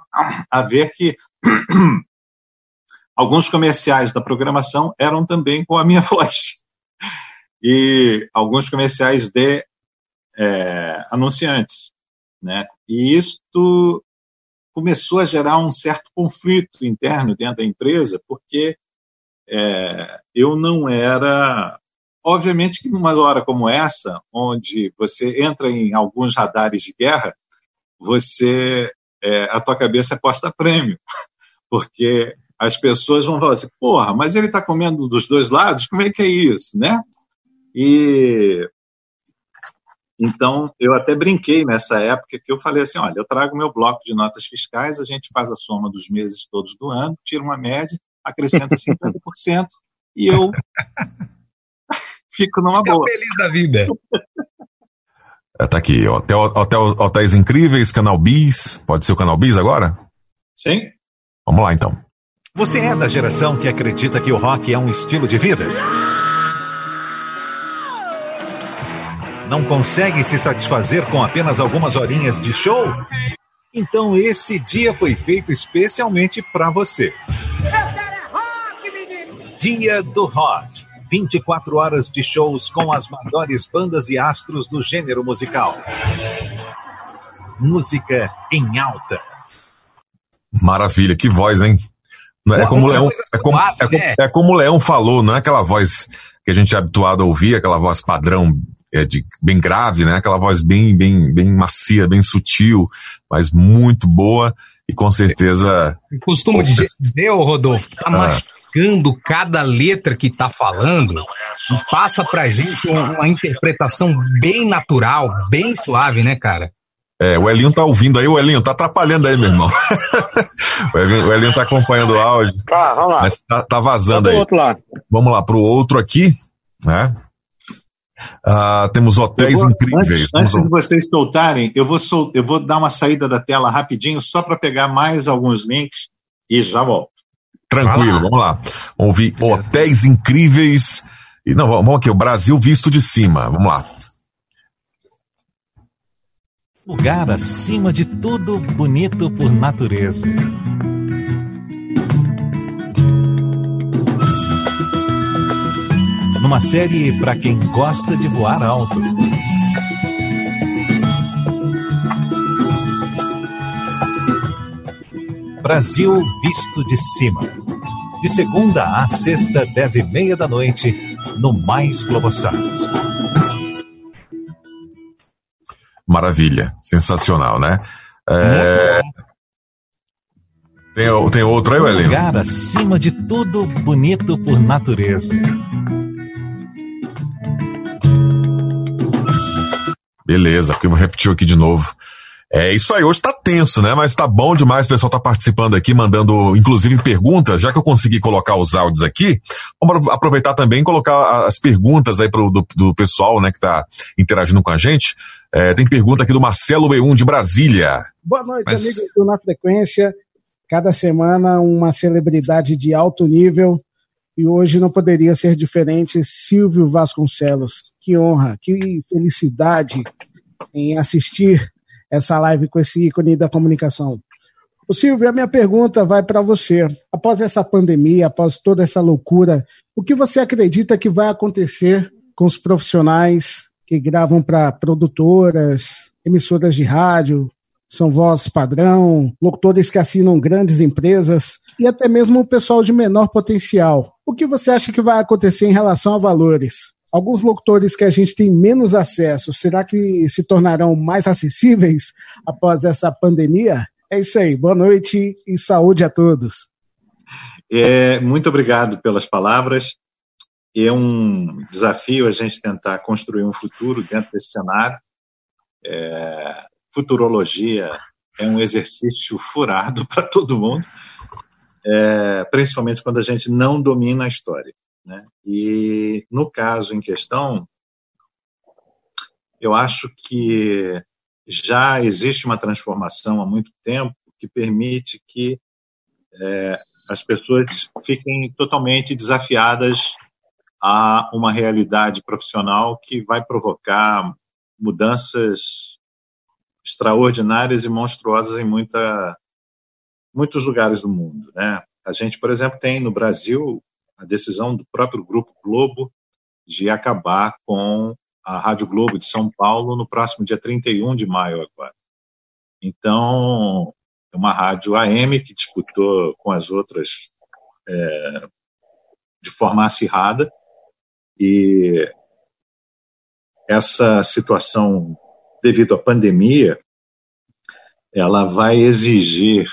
a ver que alguns comerciais da programação eram também com a minha voz. E alguns comerciais de é, anunciantes. Né? E isto começou a gerar um certo conflito interno dentro da empresa, porque é, eu não era. Obviamente que numa hora como essa, onde você entra em alguns radares de guerra, você é, a tua cabeça é posta a prêmio, porque as pessoas vão falar assim, porra, mas ele está comendo dos dois lados, como é que é isso, né? E então eu até brinquei nessa época que eu falei assim, olha, eu trago meu bloco de notas fiscais, a gente faz a soma dos meses todos do ano, tira uma média, acrescenta 50% e eu fico numa boa.
feliz da vida.
É, tá aqui, hotel, hotel, hotéis incríveis, canal Bis. Pode ser o canal Bis agora?
Sim.
Vamos lá então.
Você é da geração que acredita que o rock é um estilo de vida? Não consegue se satisfazer com apenas algumas horinhas de show? Então esse dia foi feito especialmente para você. Dia do Rock. 24 horas de shows com as maiores bandas e astros do gênero musical. Música em alta.
Maravilha, que voz, hein? É como, Leão, é, como, é, como, né? é como o Leão falou, não é aquela voz que a gente é habituado a ouvir, aquela voz padrão é de, bem grave, né? Aquela voz bem, bem, bem macia, bem sutil, mas muito boa e com certeza.
Costumo dizer, Rodolfo, que tá ah. mastigando cada letra que tá falando e passa pra gente uma interpretação bem natural, bem suave, né, cara?
É, o Elinho tá ouvindo aí, o Elinho tá atrapalhando aí, meu irmão. o, Elinho, o Elinho tá acompanhando o áudio.
Tá, vamos lá.
Mas tá, tá vazando aí.
Outro lado.
Vamos lá pro outro aqui, né? Uh, temos hotéis vou, incríveis.
Antes, antes de vocês soltarem, eu vou, sol, eu vou dar uma saída da tela rapidinho, só para pegar mais alguns links e já volto.
Tranquilo, vamos lá. Vamos ouvir hotéis incríveis. E não, vamos aqui, o Brasil visto de cima. Vamos lá.
Lugar acima de tudo bonito por natureza. Numa série para quem gosta de voar alto. Brasil visto de cima. De segunda a sexta, dez e meia da noite, no Mais Globossatos.
Maravilha, sensacional, né? É... Tem, tem outro aí, Elinho?
Lugar acima de tudo bonito por natureza.
Beleza, porque eu vou repetir aqui de novo. É isso aí, hoje tá tenso, né? Mas tá bom demais, o pessoal tá participando aqui, mandando, inclusive, perguntas. Já que eu consegui colocar os áudios aqui, vamos aproveitar também e colocar as perguntas aí pro, do, do pessoal, né, que tá interagindo com a gente. É, tem pergunta aqui do Marcelo B1 de Brasília.
Boa noite, Mas... amigos do Na Frequência. Cada semana uma celebridade de alto nível e hoje não poderia ser diferente. Silvio Vasconcelos. Que honra, que felicidade em assistir essa live com esse ícone da comunicação. O Silvio, a minha pergunta vai para você. Após essa pandemia, após toda essa loucura, o que você acredita que vai acontecer com os profissionais que gravam para produtoras, emissoras de rádio, são vozes padrão, locutores que assinam grandes empresas e até mesmo o pessoal de menor potencial. O que você acha que vai acontecer em relação a valores? alguns locutores que a gente tem menos acesso, será que se tornarão mais acessíveis após essa pandemia? É isso aí. Boa noite e saúde a todos.
É, muito obrigado pelas palavras. É um desafio a gente tentar construir um futuro dentro desse cenário. É, futurologia é um exercício furado para todo mundo, é, principalmente quando a gente não domina a história. Né? E no caso em questão, eu acho que já existe uma transformação há muito tempo que permite que é, as pessoas fiquem totalmente desafiadas a uma realidade profissional que vai provocar mudanças extraordinárias e monstruosas em muita, muitos lugares do mundo. Né? a gente, por exemplo, tem no Brasil a decisão do próprio Grupo Globo de acabar com a Rádio Globo de São Paulo no próximo dia 31 de maio agora. Então, é uma rádio AM que disputou com as outras é, de forma acirrada e essa situação devido à pandemia ela vai exigir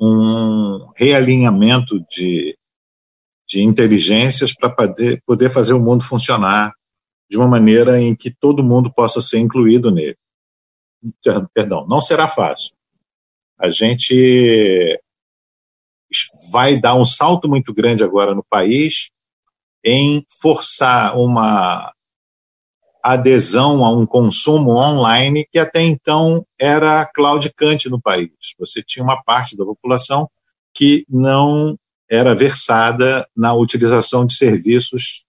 um realinhamento de, de inteligências para poder, poder fazer o mundo funcionar de uma maneira em que todo mundo possa ser incluído nele. Perdão, não será fácil. A gente vai dar um salto muito grande agora no país em forçar uma adesão a um consumo online que até então era claudicante no país. Você tinha uma parte da população que não era versada na utilização de serviços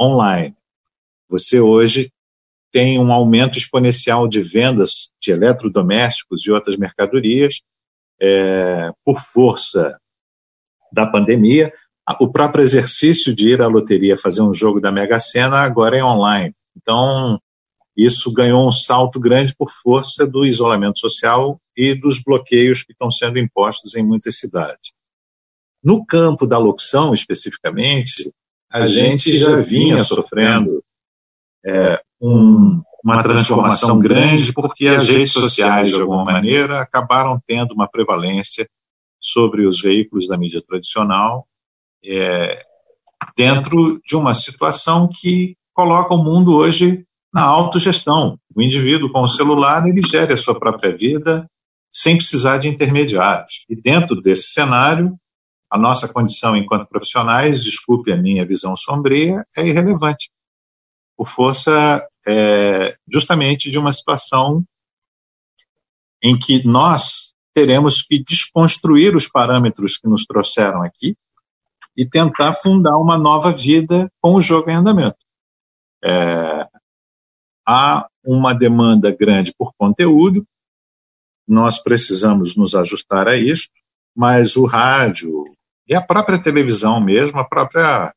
online. Você hoje tem um aumento exponencial de vendas de eletrodomésticos e outras mercadorias é, por força da pandemia. O próprio exercício de ir à loteria fazer um jogo da Mega Sena agora é online. Então, isso ganhou um salto grande por força do isolamento social e dos bloqueios que estão sendo impostos em muitas cidades. No campo da locução, especificamente, a, a gente já vinha sofrendo é, um, uma transformação grande porque as redes sociais, de alguma maneira, acabaram tendo uma prevalência sobre os veículos da mídia tradicional é, dentro de uma situação que coloca o mundo hoje na autogestão. O indivíduo com o celular, ele gera a sua própria vida sem precisar de intermediários. E dentro desse cenário, a nossa condição enquanto profissionais, desculpe a minha visão sombria, é irrelevante. Por força é, justamente de uma situação em que nós teremos que desconstruir os parâmetros que nos trouxeram aqui e tentar fundar uma nova vida com o jogo em andamento. É, há uma demanda grande por conteúdo, nós precisamos nos ajustar a isso, mas o rádio e a própria televisão mesmo, a própria,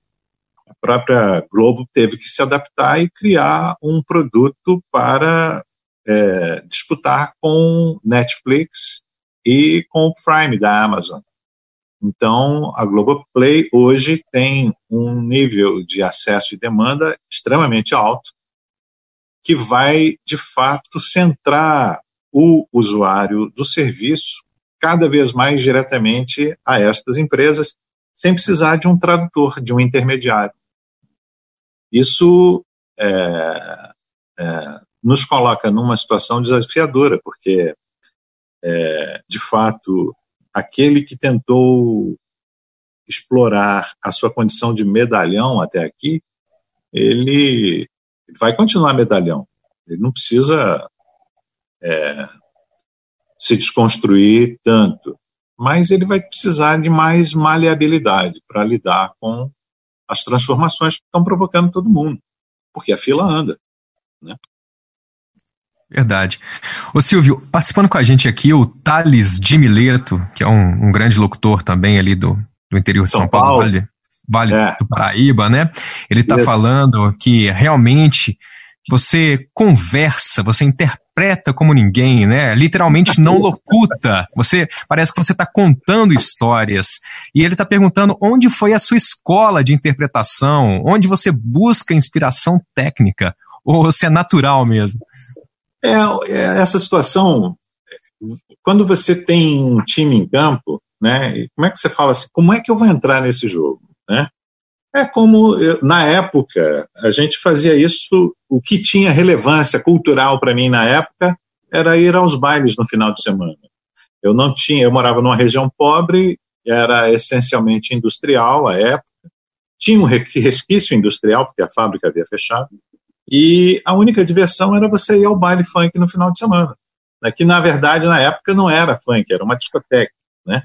a própria Globo teve que se adaptar e criar um produto para é, disputar com Netflix e com o Prime da Amazon. Então, a Globoplay hoje tem um nível de acesso e demanda extremamente alto, que vai, de fato, centrar o usuário do serviço cada vez mais diretamente a estas empresas, sem precisar de um tradutor, de um intermediário. Isso é, é, nos coloca numa situação desafiadora, porque, é, de fato, aquele que tentou explorar a sua condição de medalhão até aqui, ele, vai continuar medalhão. Ele não precisa é, se desconstruir tanto, mas ele vai precisar de mais maleabilidade para lidar com as transformações que estão provocando todo mundo, porque a fila anda. Né?
Verdade. Ô Silvio, participando com a gente aqui, o Thales de Mileto, que é um, um grande locutor também ali do, do interior de São, São Paulo, Paulo, Vale, vale é. do Paraíba, né? Ele está falando que realmente você conversa, você interpreta como ninguém, né? Literalmente não locuta. Você parece que você está contando histórias. E ele está perguntando onde foi a sua escola de interpretação, onde você busca inspiração técnica, ou se é natural mesmo.
É, é, essa situação, quando você tem um time em campo, né? Como é que você fala assim? Como é que eu vou entrar nesse jogo, né? É como na época a gente fazia isso. O que tinha relevância cultural para mim na época era ir aos bailes no final de semana. Eu não tinha, eu morava numa região pobre, era essencialmente industrial à época. Tinha um resquício industrial porque a fábrica havia fechado. E a única diversão era você ir ao baile funk no final de semana. Né? Que, na verdade, na época não era funk, era uma discoteca. Né?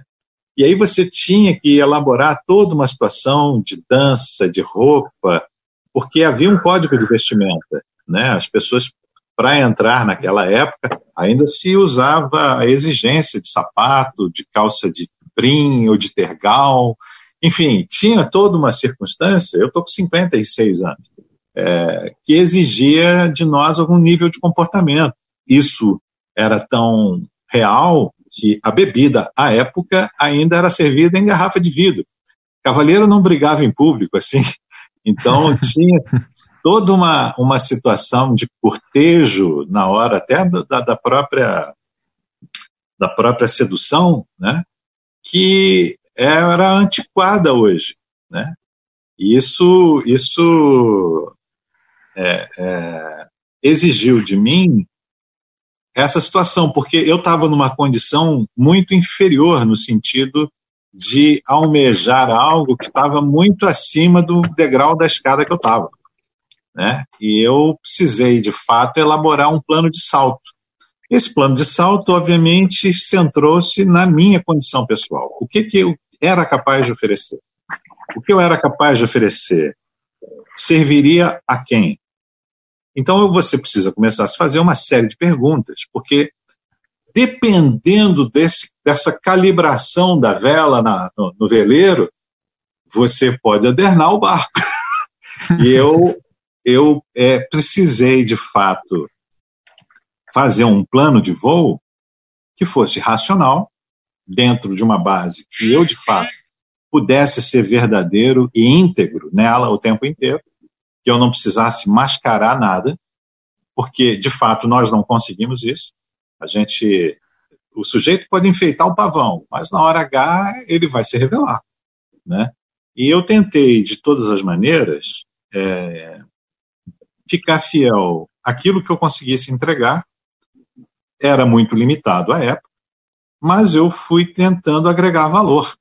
E aí você tinha que elaborar toda uma situação de dança, de roupa, porque havia um código de vestimenta. Né? As pessoas, para entrar naquela época, ainda se usava a exigência de sapato, de calça de alecrim ou de tergal. Enfim, tinha toda uma circunstância. Eu estou com 56 anos, é, que exigia de nós algum nível de comportamento. Isso era tão real que a bebida, à época, ainda era servida em garrafa de vidro. Cavaleiro não brigava em público, assim. Então, tinha toda uma, uma situação de cortejo na hora até da, da própria da própria sedução, né? Que era antiquada hoje, né? Isso, isso é, é, exigiu de mim essa situação, porque eu estava numa condição muito inferior no sentido de almejar algo que estava muito acima do degrau da escada que eu estava. Né? E eu precisei, de fato, elaborar um plano de salto. Esse plano de salto, obviamente, centrou-se na minha condição pessoal. O que, que eu era capaz de oferecer? O que eu era capaz de oferecer serviria a quem? Então você precisa começar a se fazer uma série de perguntas, porque dependendo desse, dessa calibração da vela na, no, no, veleiro, você pode adernar o barco. e eu, eu é, precisei, de fato, fazer um plano de voo que fosse racional, dentro de uma base que eu, de fato, pudesse ser verdadeiro e íntegro nela o tempo inteiro, que eu não precisasse mascarar nada, porque, de fato, nós não conseguimos isso. A gente. O sujeito pode enfeitar o pavão, mas na hora H ele vai se revelar. Né? E eu tentei, de todas as maneiras, é, ficar fiel àquilo que eu conseguisse entregar. Era muito limitado à época, mas eu fui tentando agregar valor.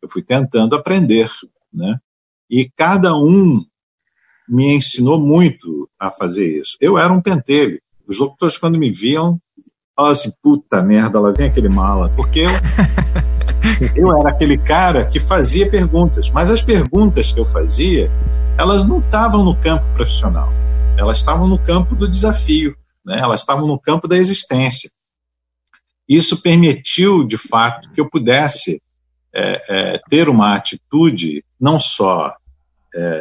Eu fui tentando aprender. Né? E cada um me ensinou muito a fazer isso. Eu era um pentelho. Os locutores, quando me viam, falavam assim: puta merda, lá vem aquele mala. Porque eu, eu era aquele cara que fazia perguntas, mas as perguntas que eu fazia, elas não estavam no campo profissional, elas estavam no campo do desafio, né? elas estavam no campo da existência. Isso permitiu, de fato, que eu pudesse é, é, ter uma atitude não só é,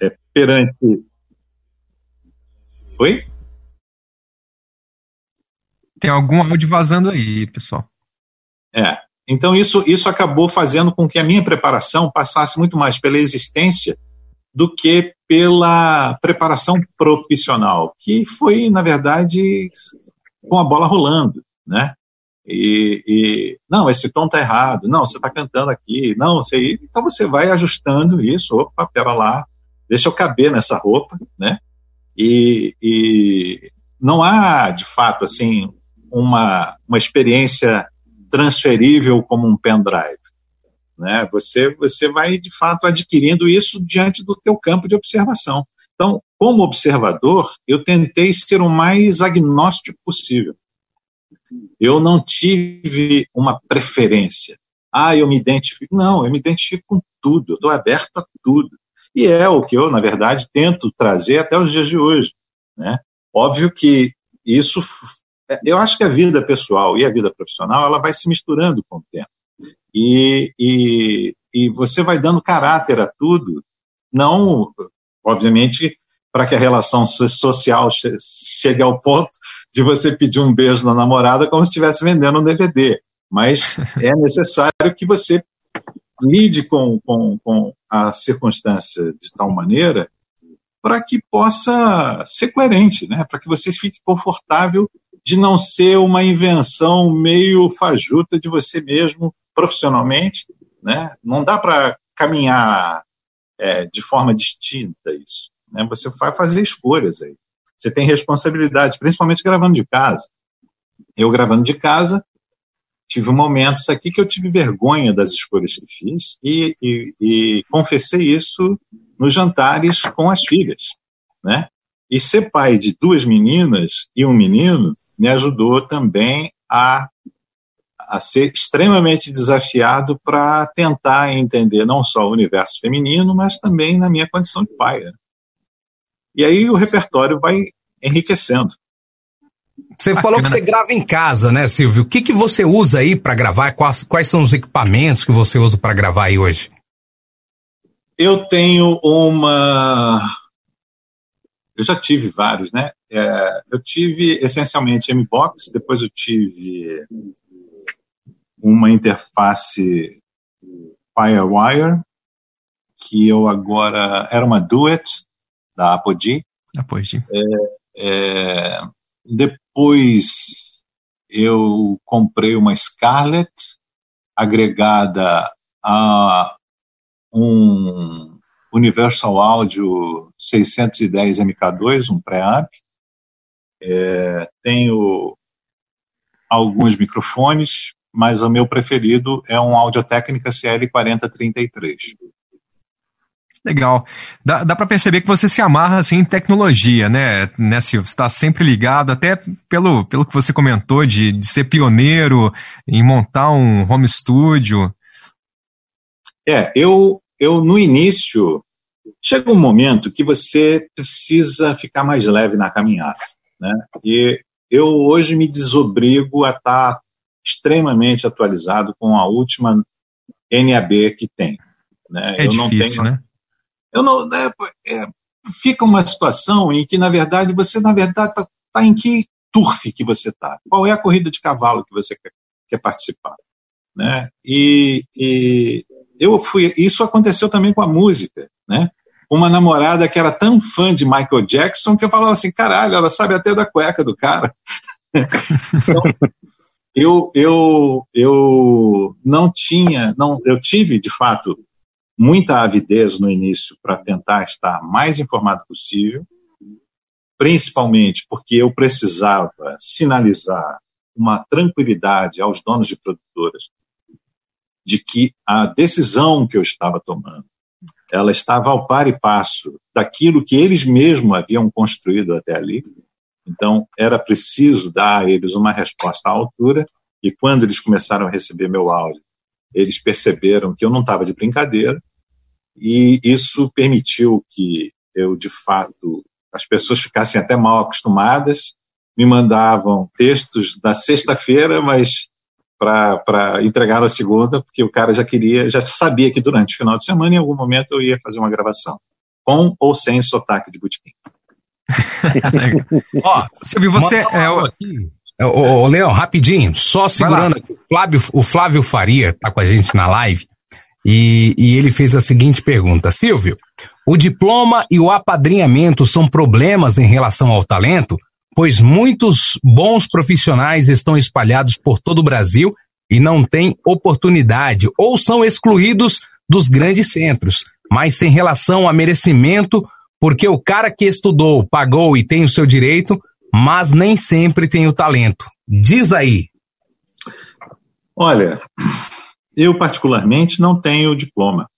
é perante. Oi?
Tem algum áudio vazando aí, pessoal.
É. Então, isso, isso acabou fazendo com que a minha preparação passasse muito mais pela existência do que pela preparação profissional, que foi, na verdade, com a bola rolando, né? E, e não, esse tom tá errado, não, você está cantando aqui, não, você, então você vai ajustando isso, opa, pera lá, deixa eu caber nessa roupa, né? E, e não há, de fato, assim, uma, uma experiência transferível como um pendrive. Né? Você, você vai, de fato, adquirindo isso diante do teu campo de observação. Então, como observador, eu tentei ser o mais agnóstico possível. Eu não tive uma preferência. Ah, eu me identifico. Não, eu me identifico com tudo, eu estou aberto a tudo. E é o que eu, na verdade, tento trazer até os dias de hoje. Né? Óbvio que isso, é, eu acho que a vida pessoal e a vida profissional, ela vai se misturando com o tempo. E, e, e você vai dando caráter a tudo, não, obviamente, para que a relação social chegue ao ponto de você pedir um beijo na namorada como se estivesse vendendo um DVD. Mas é necessário que você lide com, com, com a circunstância de tal maneira para que possa ser coerente, né? para que você fique confortável de não ser uma invenção meio fajuta de você mesmo profissionalmente. Né? Não dá para caminhar é, de forma distinta isso. Né? Você vai fazer escolhas aí. Você tem responsabilidades, principalmente gravando de casa. Eu gravando de casa, tive momentos aqui que eu tive vergonha das escolhas que fiz e, e, e confessei isso nos jantares com as filhas, né? E ser pai de duas meninas e um menino me ajudou também a, a ser extremamente desafiado para tentar entender não só o universo feminino, mas também na minha condição de pai. Né? E aí o repertório vai enriquecendo.
Você Bacana. falou que você grava em casa, né, Silvio? O que, que você usa aí para gravar? Quais, quais são os equipamentos que você usa para gravar aí hoje?
Eu tenho uma. Eu já tive vários, né? É, eu tive essencialmente M-Box, depois eu tive uma interface Firewire, que eu agora era uma Duet da Apogee.
Apogee.
É, é, depois eu comprei uma Scarlett agregada a um Universal Audio 610 MK2, um preamp. É, tenho alguns microfones, mas o meu preferido é um Audio Técnica CL4033.
Legal. Dá, dá para perceber que você se amarra assim, em tecnologia, né, né Silvio? Você está sempre ligado, até pelo, pelo que você comentou de, de ser pioneiro em montar um home studio.
É, eu, eu no início, chega um momento que você precisa ficar mais leve na caminhada. Né? E eu hoje me desobrigo a estar tá extremamente atualizado com a última NAB que tem. Né?
É
eu
difícil,
não
tenho, né?
Eu não, é, é, fica uma situação em que, na verdade, você, na verdade, está tá em que turf que você está? Qual é a corrida de cavalo que você quer, quer participar? Né? E, e, eu fui. Isso aconteceu também com a música, né? Uma namorada que era tão fã de Michael Jackson que eu falava assim, caralho, ela sabe até da cueca do cara. então, eu, eu, eu não tinha, não, eu tive de fato muita avidez no início para tentar estar mais informado possível, principalmente porque eu precisava sinalizar uma tranquilidade aos donos de produtoras de que a decisão que eu estava tomando ela estava ao par e passo daquilo que eles mesmos haviam construído até ali. Então, era preciso dar a eles uma resposta à altura, e quando eles começaram a receber meu áudio, eles perceberam que eu não estava de brincadeira e isso permitiu que eu, de fato, as pessoas ficassem até mal acostumadas, me mandavam textos da sexta-feira, mas para entregar na segunda, porque o cara já queria, já sabia que durante o final de semana, em algum momento, eu ia fazer uma gravação, com ou sem sotaque de botequim.
Ó, Silvio, você é o...
Ô, ô, Leão, rapidinho, só segurando aqui, o Flávio, o Flávio Faria tá com a gente na live e, e ele fez a seguinte pergunta: Silvio, o diploma e o apadrinhamento são problemas em relação ao talento? Pois muitos bons profissionais estão espalhados por todo o Brasil e não têm oportunidade ou são excluídos dos grandes centros. Mas sem relação a merecimento, porque o cara que estudou, pagou e tem o seu direito, mas nem sempre tem o talento. Diz aí.
Olha, eu particularmente não tenho diploma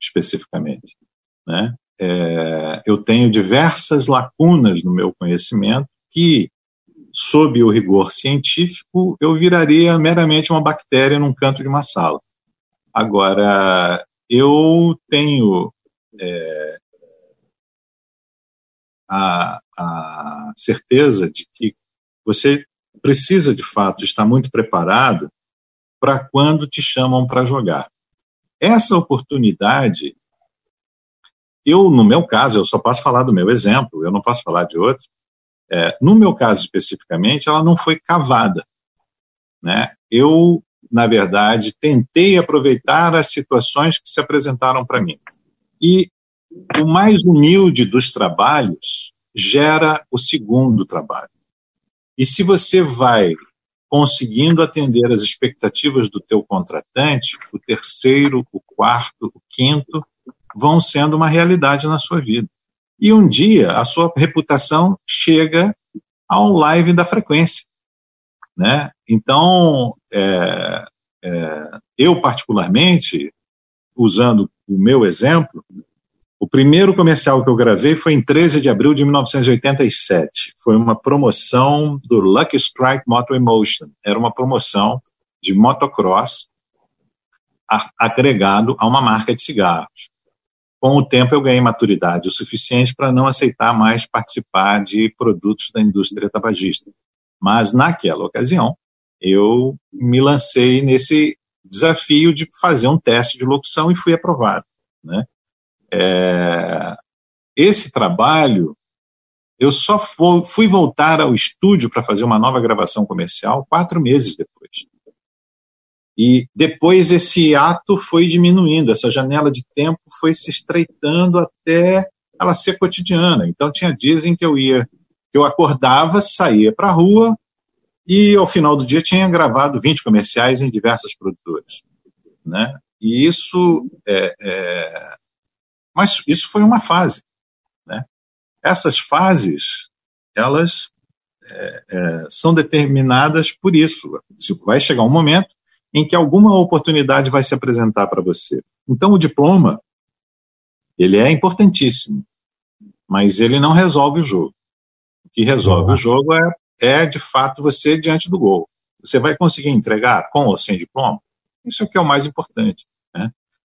especificamente, né? É, eu tenho diversas lacunas no meu conhecimento que, sob o rigor científico, eu viraria meramente uma bactéria num canto de uma sala. Agora, eu tenho é, a, a certeza de que você precisa, de fato, estar muito preparado para quando te chamam para jogar. Essa oportunidade, eu, no meu caso, eu só posso falar do meu exemplo, eu não posso falar de outro. É, no meu caso especificamente, ela não foi cavada. Né? Eu, na verdade, tentei aproveitar as situações que se apresentaram para mim. E o mais humilde dos trabalhos gera o segundo trabalho. E se você vai conseguindo atender as expectativas do teu contratante, o terceiro, o quarto, o quinto vão sendo uma realidade na sua vida. E um dia a sua reputação chega ao live da frequência, né? Então, é, é, eu particularmente, usando o meu exemplo, o primeiro comercial que eu gravei foi em 13 de abril de 1987. Foi uma promoção do Lucky Strike Moto Emotion. Era uma promoção de motocross agregado a uma marca de cigarros. Com o tempo eu ganhei maturidade o suficiente para não aceitar mais participar de produtos da indústria tabagista. Mas naquela ocasião, eu me lancei nesse desafio de fazer um teste de locução e fui aprovado. Né? É, esse trabalho, eu só fui voltar ao estúdio para fazer uma nova gravação comercial quatro meses depois. E depois esse ato foi diminuindo, essa janela de tempo foi se estreitando até ela ser cotidiana. Então tinha dias em que eu ia, que eu acordava, saía para a rua e ao final do dia tinha gravado 20 comerciais em diversas produtoras, né? E isso é, é... mas isso foi uma fase, né? Essas fases elas é, é são determinadas por isso. Vai chegar um momento em que alguma oportunidade vai se apresentar para você. Então, o diploma, ele é importantíssimo, mas ele não resolve o jogo. O que resolve o jogo é, é, de fato, você diante do gol. Você vai conseguir entregar com ou sem diploma? Isso é o que é o mais importante.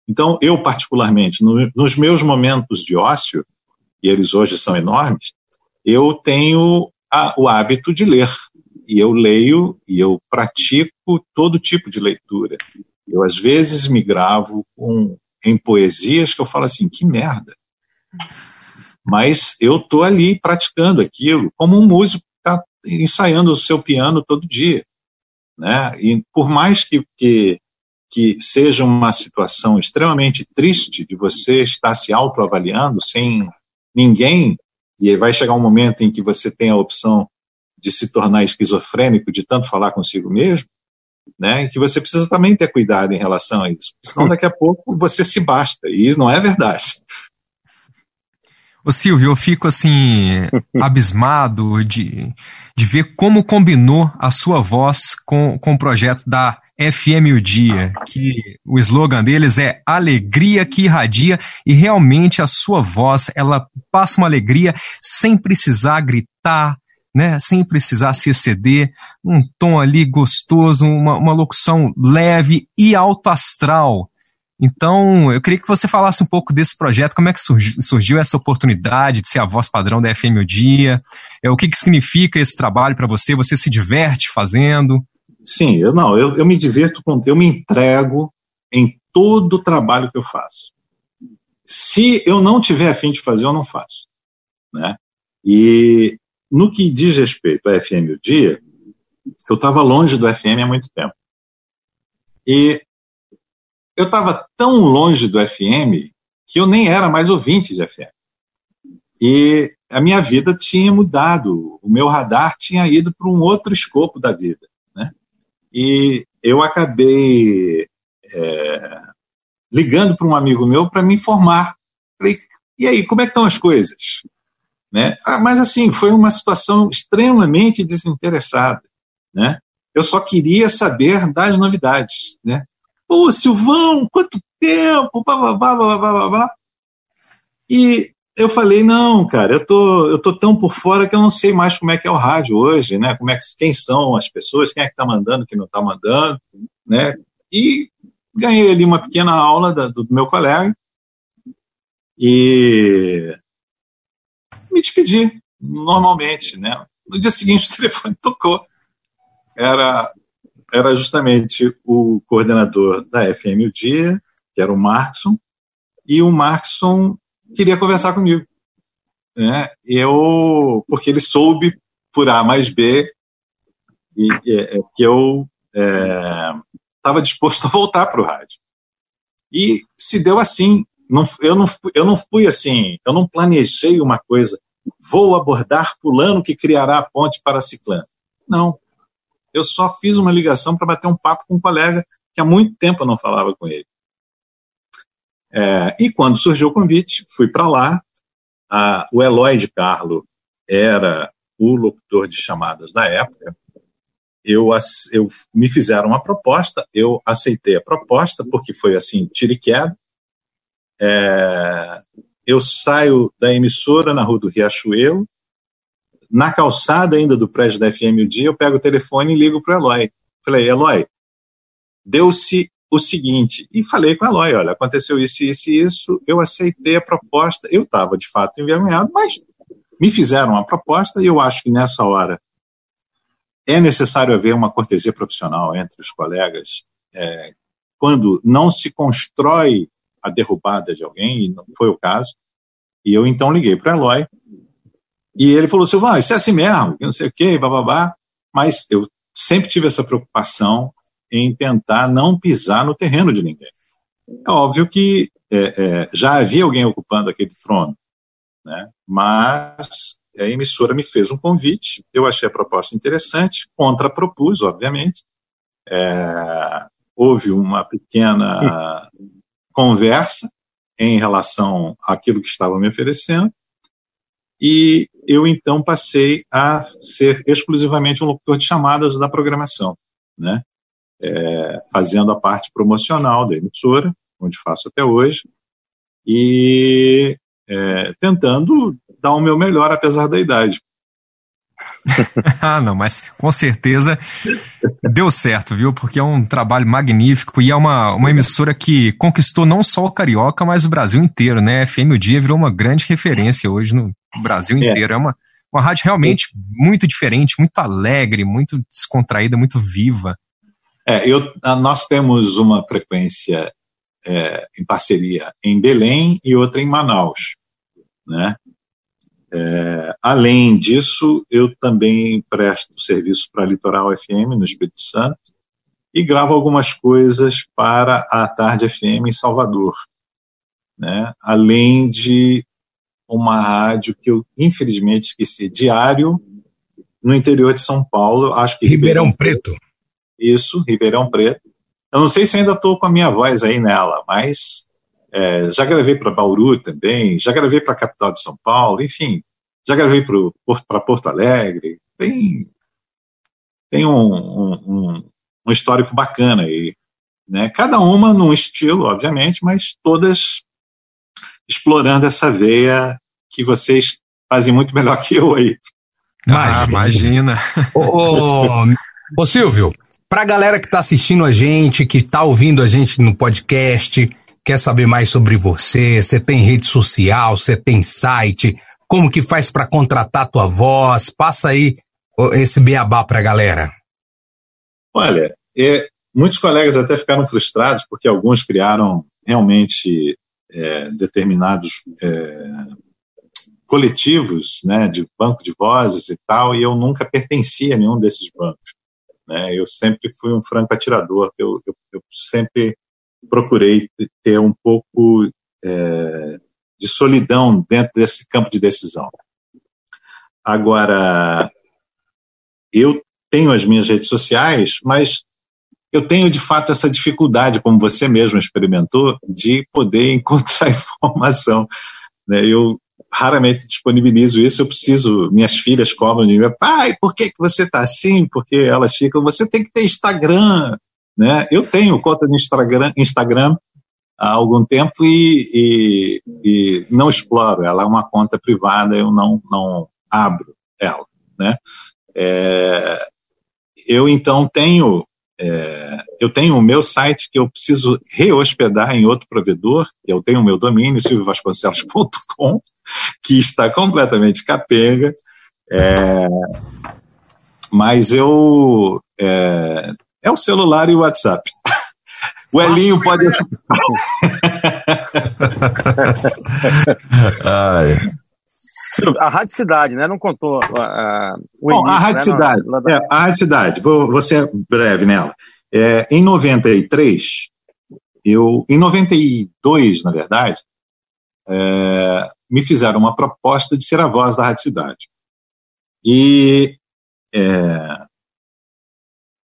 Então, eu, particularmente, no, nos meus momentos de ócio, e eles hoje são enormes, eu tenho a, o hábito de ler e eu leio e eu pratico todo tipo de leitura. Eu, às vezes, me gravo com, em poesias que eu falo assim, que merda. Mas eu estou ali praticando aquilo, como um músico está ensaiando o seu piano todo dia. Né? E por mais que, que, que seja uma situação extremamente triste de você estar se autoavaliando sem ninguém, e vai chegar um momento em que você tem a opção de se tornar esquizofrênico, de tanto falar consigo mesmo, né, que você precisa também ter cuidado em relação a isso. Senão, daqui a pouco, você se basta. E não é verdade.
Ô Silvio, eu fico assim, abismado de, de ver como combinou a sua voz com, com o projeto da FM O Dia, que o slogan deles é alegria que irradia e realmente a sua voz, ela passa uma alegria sem precisar gritar, né, sem precisar se exceder, um tom ali gostoso, uma, uma locução leve e alto astral. Então, eu queria que você falasse um pouco desse projeto, como é que surgiu, surgiu essa oportunidade de ser a voz padrão da FM O Dia, é, o que, que significa esse trabalho para você, você se diverte fazendo?
Sim, eu não, eu, eu me divirto com, eu me entrego em todo o trabalho que eu faço. Se eu não tiver afim de fazer, eu não faço. Né? E no que diz respeito à FM o dia, eu estava longe do FM há muito tempo. E eu estava tão longe do FM que eu nem era mais ouvinte de FM. E a minha vida tinha mudado, o meu radar tinha ido para um outro escopo da vida. E eu acabei é, ligando para um amigo meu para me informar. Falei, e aí, como é que estão as coisas? Né? Ah, mas assim, foi uma situação extremamente desinteressada. Né? Eu só queria saber das novidades. Né? Pô, Silvão, quanto tempo! Blá, blá, blá, blá, blá, E eu falei, não, cara, eu tô, eu tô tão por fora que eu não sei mais como é que é o rádio hoje, né? Como é que, quem são as pessoas, quem é que está mandando, quem não está mandando, né? E ganhei ali uma pequena aula da, do meu colega e me despedi, normalmente, né? No dia seguinte o telefone tocou. Era, era justamente o coordenador da FM o Dia, que era o Markson, e o Markson queria conversar comigo. Né? Eu, porque ele soube por A mais B e, e é, que eu estava é, disposto a voltar para o rádio. E se deu assim, não, eu, não, eu não fui assim, eu não planejei uma coisa, vou abordar fulano que criará a ponte para ciclano. Não. Eu só fiz uma ligação para bater um papo com um colega que há muito tempo eu não falava com ele. É, e quando surgiu o convite, fui para lá. A, o Eloy de Carlo era o locutor de chamadas da época. Eu, eu me fizeram uma proposta, eu aceitei a proposta porque foi assim tiro e queda. É, eu saio da emissora na rua do Riachuelo, na calçada ainda do prédio da FM o dia, eu pego o telefone e ligo para o Eloy. Falei, Eloy, deu-se o seguinte, e falei com o Eloy, olha, aconteceu isso, isso e isso, eu aceitei a proposta, eu estava de fato envergonhado, mas me fizeram uma proposta e eu acho que nessa hora é necessário haver uma cortesia profissional entre os colegas é, quando não se constrói a derrubada de alguém, e não foi o caso. E eu então liguei para Eloy, e ele falou ah, isso é assim mesmo, não sei o quê, bababá. Mas eu sempre tive essa preocupação em tentar não pisar no terreno de ninguém. É óbvio que é, é, já havia alguém ocupando aquele trono, né? mas a emissora me fez um convite, eu achei a proposta interessante, contrapropus, obviamente. É, houve uma pequena conversa em relação àquilo que estava me oferecendo, e eu então passei a ser exclusivamente um locutor de chamadas da programação, né? É, fazendo a parte promocional da emissora, onde faço até hoje, e é, tentando dar o meu melhor apesar da idade.
ah, não, mas com certeza deu certo, viu? Porque é um trabalho magnífico e é uma, uma emissora que conquistou não só o Carioca, mas o Brasil inteiro, né? FM O Dia virou uma grande referência hoje no Brasil é. inteiro. É, é uma, uma rádio realmente muito diferente, muito alegre, muito descontraída, muito viva.
É, eu, nós temos uma frequência é, em parceria em Belém e outra em Manaus, né? É, além disso, eu também presto serviço para a Litoral FM no Espírito Santo e gravo algumas coisas para a Tarde FM em Salvador, né? além de uma rádio que eu infelizmente esqueci, diário, no interior de São Paulo, acho que
Ribeirão, Ribeirão Preto.
Isso, Ribeirão Preto. Eu não sei se ainda estou com a minha voz aí nela, mas é, já gravei para Bauru também, já gravei para a capital de São Paulo, enfim, já gravei para Porto Alegre. Tem, tem um, um, um, histórico bacana aí. Né? Cada uma num estilo, obviamente, mas todas explorando essa veia que vocês fazem muito melhor que eu aí.
Ah, imagina.
ô, ô, ô Silvio, para a galera que está assistindo a gente, que está ouvindo a gente no podcast, quer saber mais sobre você, você tem rede social, você tem site, como que faz para contratar tua voz? Passa aí esse beabá para a galera.
Olha, é, muitos colegas até ficaram frustrados porque alguns criaram realmente é, determinados é, coletivos né, de banco de vozes e tal, e eu nunca pertencia a nenhum desses bancos. Né? Eu sempre fui um franco atirador, eu, eu, eu sempre procurei ter um pouco é, de solidão dentro desse campo de decisão. Agora, eu tenho as minhas redes sociais, mas eu tenho de fato essa dificuldade, como você mesmo experimentou, de poder encontrar informação. Né? Eu raramente disponibilizo isso, eu preciso, minhas filhas cobram de mim, pai, por que, que você está assim? Porque elas ficam, você tem que ter Instagram, né? Eu tenho conta no Instagram, Instagram há algum tempo e, e, e, não exploro. Ela é uma conta privada, eu não, não abro ela. Né? É, eu então tenho é, eu tenho o meu site que eu preciso rehospedar em outro provedor, eu tenho o meu domínio, silviovasconcelos.com, que está completamente capenga, é, mas eu é, é o celular e o WhatsApp. O Elinho pode.
a Rádio Cidade, né? Não contou uh,
o Bom, início, a Rádio né? Cidade. Não, é, a Rádio Cidade, vou, vou ser breve nela. É, em 93, eu, em 92, na verdade, é, me fizeram uma proposta de ser a voz da Rádio Cidade. E é,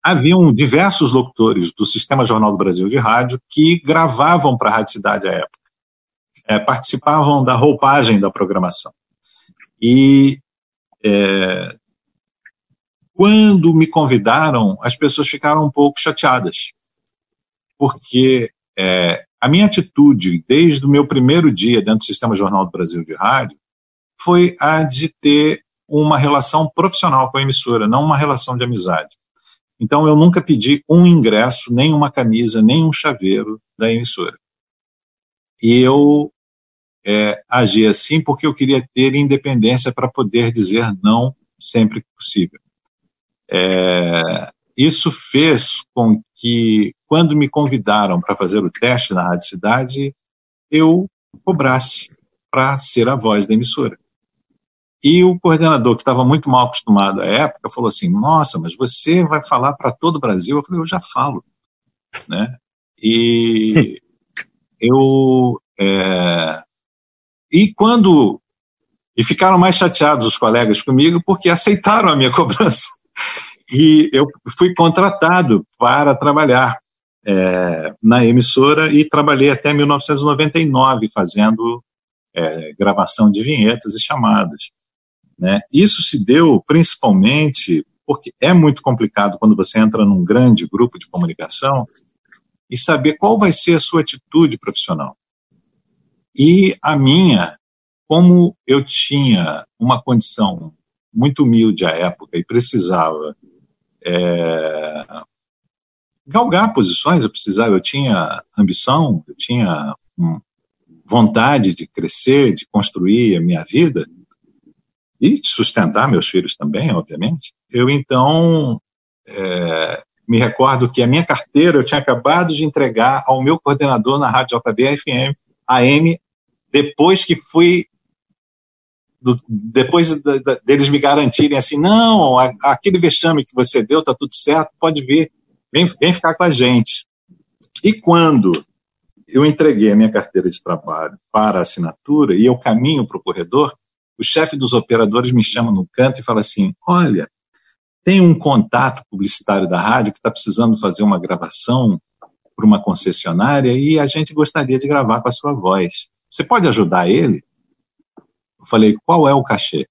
haviam diversos locutores do Sistema Jornal do Brasil de Rádio que gravavam para a Rádio Cidade à época, é, participavam da roupagem da programação. E é, quando me convidaram, as pessoas ficaram um pouco chateadas, porque é, a minha atitude, desde o meu primeiro dia dentro do Sistema Jornal do Brasil de Rádio, foi a de ter uma relação profissional com a emissora, não uma relação de amizade. Então, eu nunca pedi um ingresso, nem uma camisa, nem um chaveiro da emissora. E eu é, agi assim porque eu queria ter independência para poder dizer não sempre que possível. É, isso fez com que, quando me convidaram para fazer o teste na Rádio Cidade, eu cobrasse para ser a voz da emissora. E o coordenador, que estava muito mal acostumado à época, falou assim: Nossa, mas você vai falar para todo o Brasil? Eu falei: Eu já falo. Né? E eu. É... E quando. E ficaram mais chateados os colegas comigo porque aceitaram a minha cobrança. E eu fui contratado para trabalhar é, na emissora e trabalhei até 1999 fazendo é, gravação de vinhetas e chamadas. Né? Isso se deu principalmente porque é muito complicado quando você entra num grande grupo de comunicação e saber qual vai ser a sua atitude profissional. E a minha, como eu tinha uma condição muito humilde à época e precisava é, galgar posições, eu precisava, eu tinha ambição, eu tinha vontade de crescer, de construir a minha vida e sustentar meus filhos também, obviamente. Eu então é, me recordo que a minha carteira eu tinha acabado de entregar ao meu coordenador na Rádio JB FM AM depois que fui do, depois da, da, deles me garantirem assim, não, a, aquele vexame que você deu está tudo certo, pode vir, vem, vem ficar com a gente. E quando eu entreguei a minha carteira de trabalho para a assinatura e eu caminho para o corredor, o chefe dos operadores me chama no canto e fala assim: Olha, tem um contato publicitário da rádio que está precisando fazer uma gravação para uma concessionária e a gente gostaria de gravar com a sua voz. Você pode ajudar ele? Eu falei: Qual é o cachê?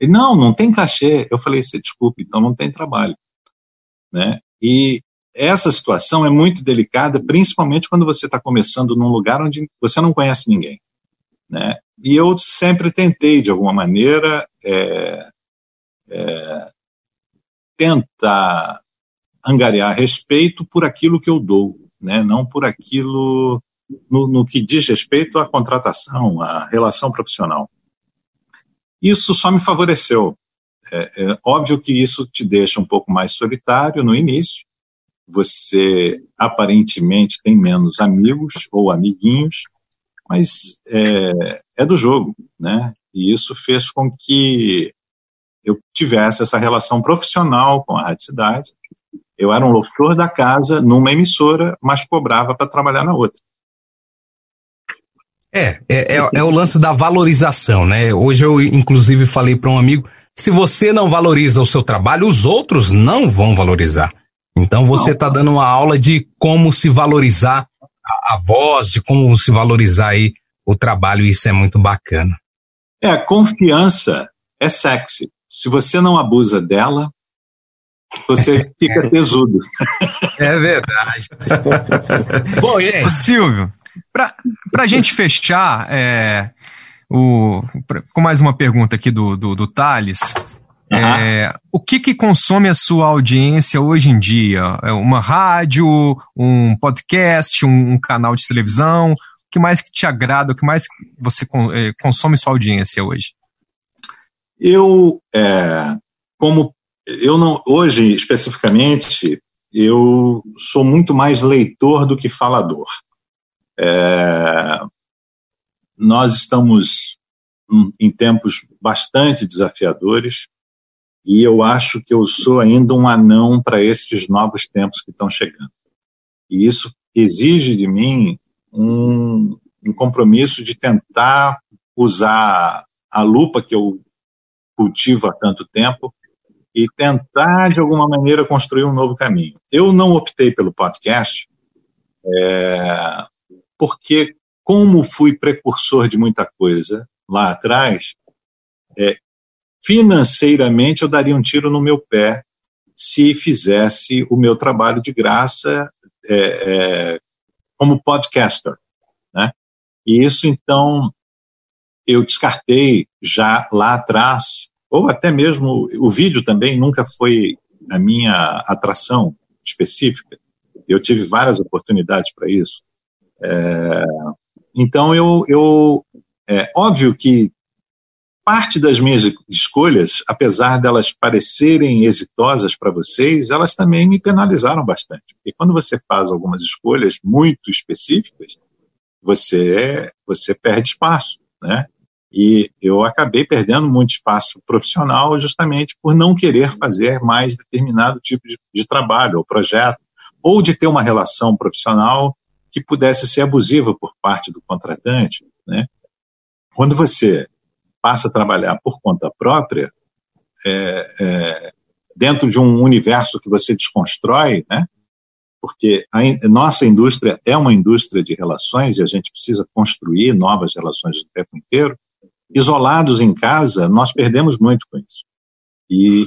Ele: Não, não tem cachê. Eu falei: Você desculpe, então não tem trabalho. Né? E essa situação é muito delicada, principalmente quando você está começando num lugar onde você não conhece ninguém. Né? E eu sempre tentei, de alguma maneira, é, é, tentar angariar respeito por aquilo que eu dou, né? não por aquilo no, no que diz respeito à contratação, à relação profissional. Isso só me favoreceu. É, é, óbvio que isso te deixa um pouco mais solitário no início, você aparentemente tem menos amigos ou amiguinhos, mas é, é do jogo, né? E isso fez com que eu tivesse essa relação profissional com a Rádio Cidade. Eu era um locutor da casa numa emissora, mas cobrava para trabalhar na outra.
É, é, é, é, o lance da valorização, né? Hoje eu, inclusive, falei para um amigo: se você não valoriza o seu trabalho, os outros não vão valorizar. Então você está dando uma aula de como se valorizar a, a voz, de como se valorizar aí o trabalho, e isso é muito bacana.
É, confiança é sexy. Se você não abusa dela, você fica tesudo.
É verdade.
Bom, gente. Silvio, para a gente fechar, é, o, com mais uma pergunta aqui do, do, do Thales. Uhum. É, o que, que consome a sua audiência hoje em dia? É uma rádio, um podcast, um, um canal de televisão? O que mais que te agrada? O que mais você é, consome sua audiência hoje?
Eu, é, como eu não hoje especificamente, eu sou muito mais leitor do que falador. É, nós estamos em tempos bastante desafiadores e eu acho que eu sou ainda um anão para esses novos tempos que estão chegando. E isso exige de mim um, um compromisso de tentar usar a lupa que eu cultivo há tanto tempo e tentar, de alguma maneira, construir um novo caminho. Eu não optei pelo podcast é, porque, como fui precursor de muita coisa lá atrás, é, financeiramente eu daria um tiro no meu pé se fizesse o meu trabalho de graça é, é, como podcaster, né? E isso então eu descartei já lá atrás, ou até mesmo o vídeo também nunca foi a minha atração específica. Eu tive várias oportunidades para isso. É, então eu, eu é óbvio que parte das minhas escolhas, apesar delas parecerem exitosas para vocês, elas também me penalizaram bastante. Porque quando você faz algumas escolhas muito específicas, você você perde espaço, né? E eu acabei perdendo muito espaço profissional justamente por não querer fazer mais determinado tipo de, de trabalho ou projeto, ou de ter uma relação profissional que pudesse ser abusiva por parte do contratante, né? Quando você passa a trabalhar por conta própria, é, é, dentro de um universo que você desconstrói, né? Porque a in nossa indústria é uma indústria de relações e a gente precisa construir novas relações o tempo inteiro. Isolados em casa, nós perdemos muito com isso. E,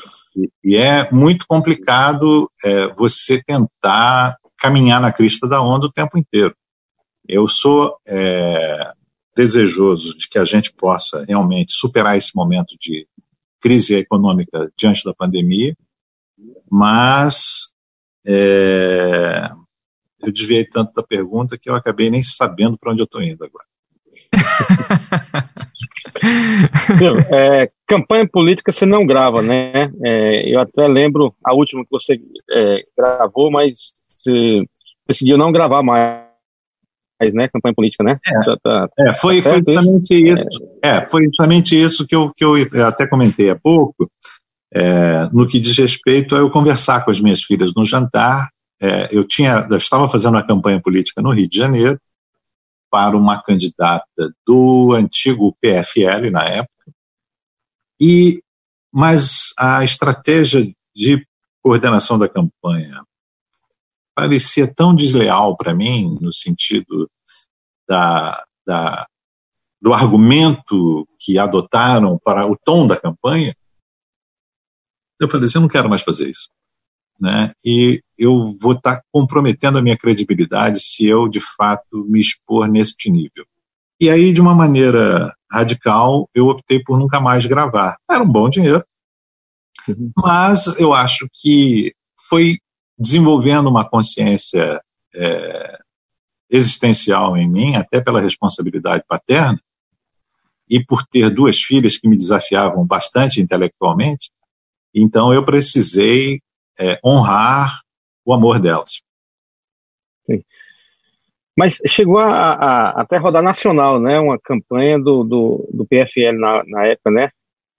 e é muito complicado é, você tentar caminhar na crista da onda o tempo inteiro. Eu sou é, desejoso de que a gente possa realmente superar esse momento de crise econômica diante da pandemia, mas é, eu desviei tanto da pergunta que eu acabei nem sabendo para onde eu estou indo agora.
Sim, é, campanha política você não grava, né? É, eu até lembro a última que você é, gravou, mas você decidiu não gravar mais né? Campanha política, né?
É, tá, tá, é foi, tá foi justamente isso. É. é. foi justamente isso que eu, que eu até comentei há pouco, é, no que diz respeito a eu conversar com as minhas filhas no jantar. É, eu tinha, eu estava fazendo uma campanha política no Rio de Janeiro para uma candidata do antigo PFL na época, e mas a estratégia de coordenação da campanha parecia tão desleal para mim, no sentido da, da, do argumento que adotaram para o tom da campanha, eu falei assim, eu não quero mais fazer isso. Né? E eu vou estar tá comprometendo a minha credibilidade se eu, de fato, me expor nesse nível. E aí, de uma maneira radical, eu optei por nunca mais gravar. Era um bom dinheiro, uhum. mas eu acho que foi desenvolvendo uma consciência é, existencial em mim, até pela responsabilidade paterna, e por ter duas filhas que me desafiavam bastante intelectualmente, então eu precisei é, honrar o amor delas.
Sim. Mas chegou a, a, até rodar nacional, né? Uma campanha do, do, do PFL na, na época, né?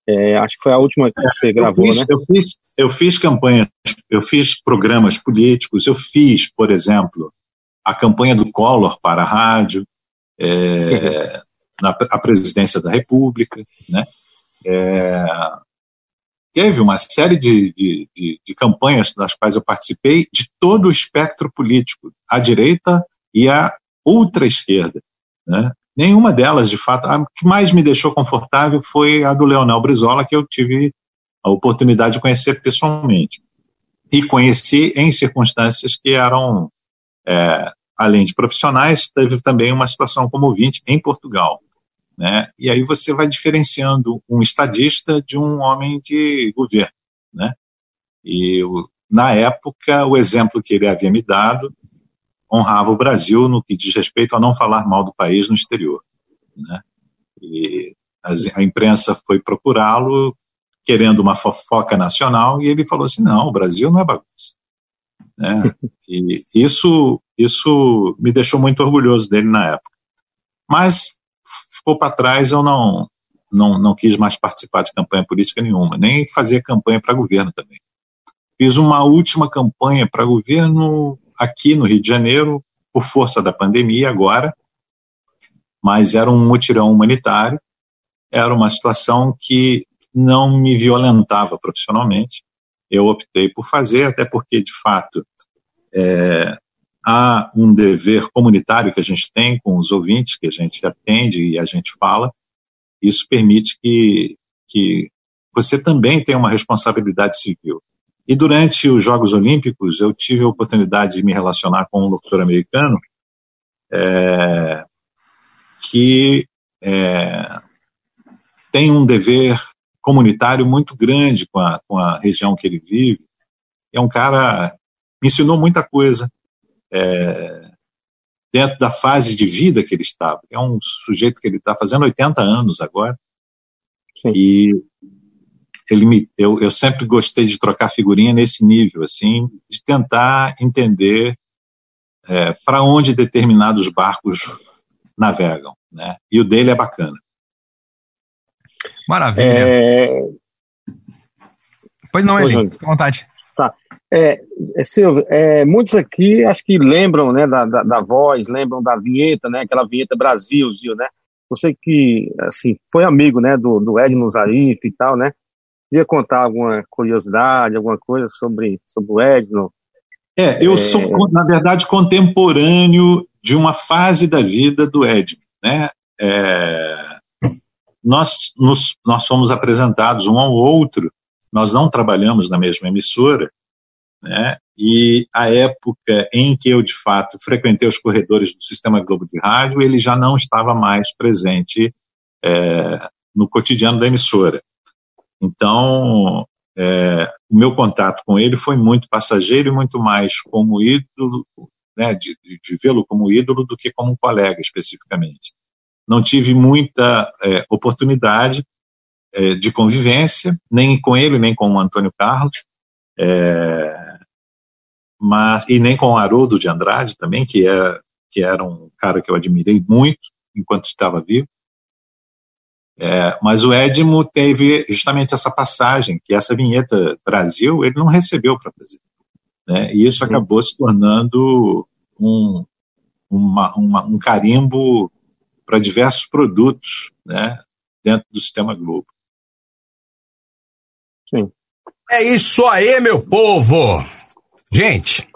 É, acho que foi a última que você gravou,
eu fiz,
né?
Eu fiz, eu fiz campanhas, eu fiz programas políticos, eu fiz, por exemplo, a campanha do Collor para a rádio, é, na a presidência da República, né? É, teve uma série de, de, de, de, campanhas das quais eu participei de todo o espectro político, à direita e à ultra esquerda, né? Nenhuma delas, de fato, a que mais me deixou confortável foi a do Leonel Brizola, que eu tive a oportunidade de conhecer pessoalmente. E conheci em circunstâncias que eram, é, além de profissionais, teve também uma situação como ouvinte em Portugal. Né? E aí você vai diferenciando um estadista de um homem de governo. Né? E na época, o exemplo que ele havia me dado honrava o Brasil no que diz respeito a não falar mal do país no exterior. Né? E a imprensa foi procurá-lo querendo uma fofoca nacional e ele falou assim: não, o Brasil não é bagunça. Né? E isso, isso me deixou muito orgulhoso dele na época. Mas ficou para trás, eu não, não, não quis mais participar de campanha política nenhuma, nem fazer campanha para governo também. Fiz uma última campanha para governo aqui no Rio de Janeiro, por força da pandemia agora, mas era um mutirão humanitário, era uma situação que não me violentava profissionalmente. Eu optei por fazer, até porque, de fato, é, há um dever comunitário que a gente tem com os ouvintes, que a gente atende e a gente fala. Isso permite que, que você também tenha uma responsabilidade civil. E durante os Jogos Olímpicos, eu tive a oportunidade de me relacionar com um locutor americano é, que é, tem um dever comunitário muito grande com a, com a região que ele vive. É um cara me ensinou muita coisa é, dentro da fase de vida que ele estava. É um sujeito que ele está fazendo 80 anos agora Sim. E ele me, eu, eu sempre gostei de trocar figurinha nesse nível, assim, de tentar entender é, para onde determinados barcos navegam, né? E o dele é bacana.
Maravilha. É... Pois não, Eli, fica à vontade.
Tá. É, é, Silvio, é, muitos aqui acho que lembram né, da, da, da, voz, lembram da vinheta, né, aquela vinheta Brasil, né? Você que assim, foi amigo né, do, do Edno Zarif e tal, né? Queria contar alguma curiosidade, alguma coisa sobre, sobre o Edno?
É, eu é... sou, na verdade, contemporâneo de uma fase da vida do Edno. Né? É, nós, nos, nós fomos apresentados um ao outro, nós não trabalhamos na mesma emissora, né? e a época em que eu, de fato, frequentei os corredores do Sistema Globo de Rádio, ele já não estava mais presente é, no cotidiano da emissora. Então, é, o meu contato com ele foi muito passageiro e muito mais como ídolo, né, de, de, vê-lo como ídolo do que como um colega especificamente. Não tive muita é, oportunidade é, de convivência, nem com ele, nem com o Antônio Carlos, é, mas, e nem com o Haroldo de Andrade também, que, é, que era um cara que eu admirei muito enquanto estava vivo. É, mas o Edmo teve justamente essa passagem, que essa vinheta Brasil ele não recebeu para fazer. Né? E isso acabou se tornando um, uma, uma, um carimbo para diversos produtos né, dentro do sistema Globo.
Sim. É isso aí, meu povo! Gente,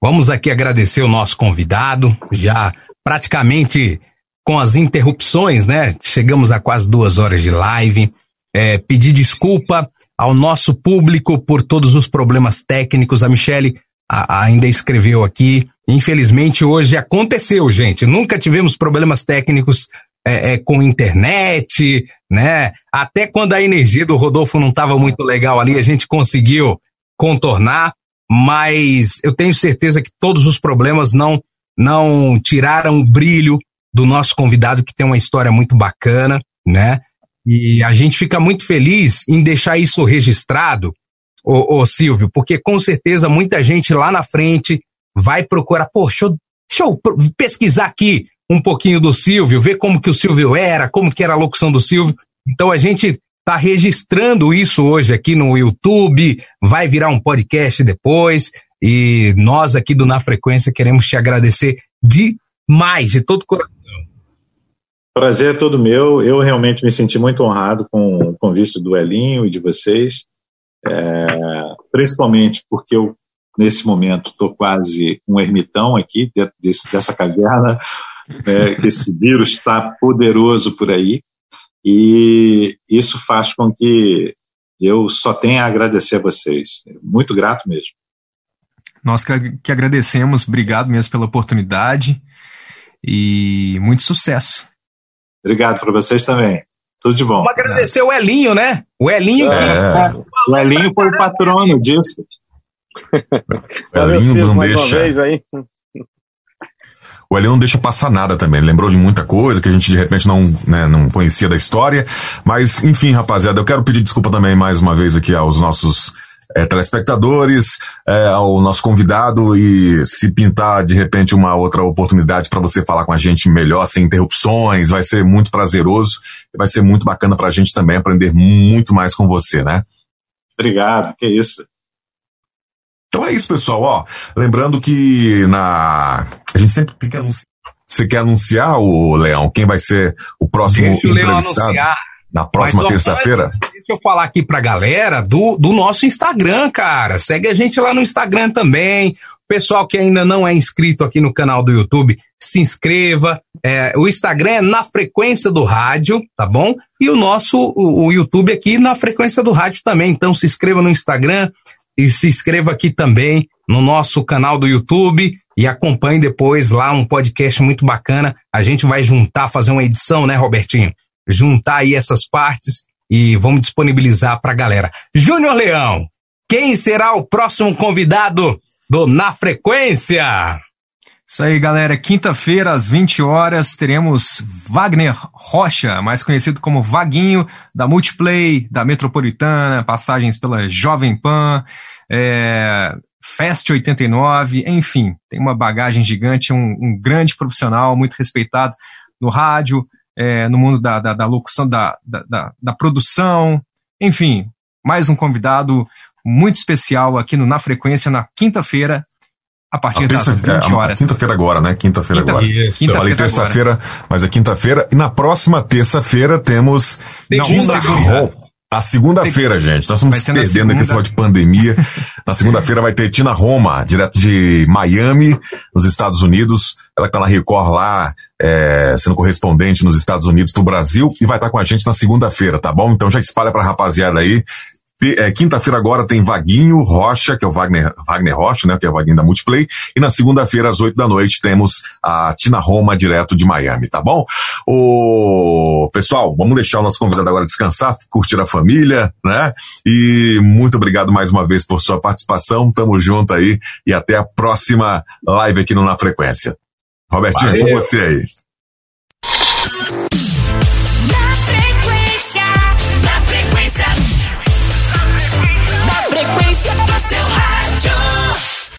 vamos aqui agradecer o nosso convidado, já praticamente com as interrupções, né? Chegamos a quase duas horas de live. É, pedir desculpa ao nosso público por todos os problemas técnicos. A Michele a, ainda escreveu aqui. Infelizmente, hoje aconteceu, gente. Nunca tivemos problemas técnicos é, é, com internet, né? Até quando a energia do Rodolfo não estava muito legal ali, a gente conseguiu contornar. Mas eu tenho certeza que todos os problemas não não tiraram o brilho do nosso convidado, que tem uma história muito bacana, né? E a gente fica muito feliz em deixar isso registrado, ô, ô Silvio, porque com certeza muita gente lá na frente vai procurar, eu, deixa eu pesquisar aqui um pouquinho do Silvio, ver como que o Silvio era, como que era a locução do Silvio. Então a gente está registrando isso hoje aqui no YouTube, vai virar um podcast depois, e nós aqui do Na Frequência queremos te agradecer demais, de todo coração
Prazer é todo meu. Eu realmente me senti muito honrado com o convite do Elinho e de vocês, é, principalmente porque eu, nesse momento, estou quase um ermitão aqui, dentro desse, dessa caverna. Né, esse vírus está poderoso por aí, e isso faz com que eu só tenha a agradecer a vocês. Muito grato mesmo.
Nós que agradecemos, obrigado mesmo pela oportunidade e muito sucesso.
Obrigado para vocês também. Tudo de bom.
Vamos agradecer o Elinho, né? O Elinho.
É. Que... O Elinho foi o patrono disso.
o Elinho não deixa. O Elinho não deixa passar nada também. lembrou de muita coisa que a gente de repente não, né, não conhecia da história. Mas, enfim, rapaziada, eu quero pedir desculpa também mais uma vez aqui aos nossos é, telespectadores, é, ao nosso convidado e se pintar de repente uma outra oportunidade para você falar com a gente melhor, sem interrupções, vai ser muito prazeroso e vai ser muito bacana para a gente também aprender muito mais com você, né?
Obrigado, que isso.
Então é isso, pessoal. Ó, lembrando que na a gente sempre tem que anunciar. Você quer anunciar o Leão? Quem vai ser o próximo Deixa entrevistado? Na próxima terça-feira?
Deixa eu falar aqui pra galera do, do nosso Instagram, cara. Segue a gente lá no Instagram também. Pessoal que ainda não é inscrito aqui no canal do YouTube, se inscreva. É, o Instagram é na frequência do rádio, tá bom? E o nosso, o, o YouTube aqui na frequência do rádio também. Então se inscreva no Instagram e se inscreva aqui também no nosso canal do YouTube e acompanhe depois lá um podcast muito bacana. A gente vai juntar, fazer uma edição, né, Robertinho? Juntar aí essas partes e vamos disponibilizar para a galera. Júnior Leão, quem será o próximo convidado do Na Frequência?
Isso aí, galera. Quinta-feira, às 20 horas, teremos Wagner Rocha, mais conhecido como Vaguinho, da Multiplay, da Metropolitana, passagens pela Jovem Pan, é, Fest 89, enfim, tem uma bagagem gigante, um, um grande profissional, muito respeitado no rádio, é, no mundo da, da, da locução, da, da, da, produção, enfim, mais um convidado muito especial aqui no Na Frequência na quinta-feira, a partir das 20 é, horas.
Quinta-feira agora, né? Quinta-feira quinta, agora. Isso. Quinta Falei terça-feira, mas é quinta-feira. E na próxima terça-feira temos Tina a segunda-feira, gente. Nós estamos perdendo aqui esse de pandemia. na segunda-feira vai ter Tina Roma, direto de Miami, nos Estados Unidos. Ela que tá na Record lá, é, sendo correspondente nos Estados Unidos do Brasil, e vai estar com a gente na segunda-feira, tá bom? Então já espalha pra rapaziada aí. É, Quinta-feira agora tem Vaguinho Rocha, que é o Wagner, Wagner Rocha, né? Que é o Vaguinho da Multiplay. E na segunda-feira, às oito da noite, temos a Tina Roma, direto de Miami, tá bom? O pessoal, vamos deixar o nosso convidado agora descansar, curtir a família, né? E muito obrigado mais uma vez por sua participação. Tamo junto aí e até a próxima live aqui no Na Frequência. Robertinho, Valeu. com você aí.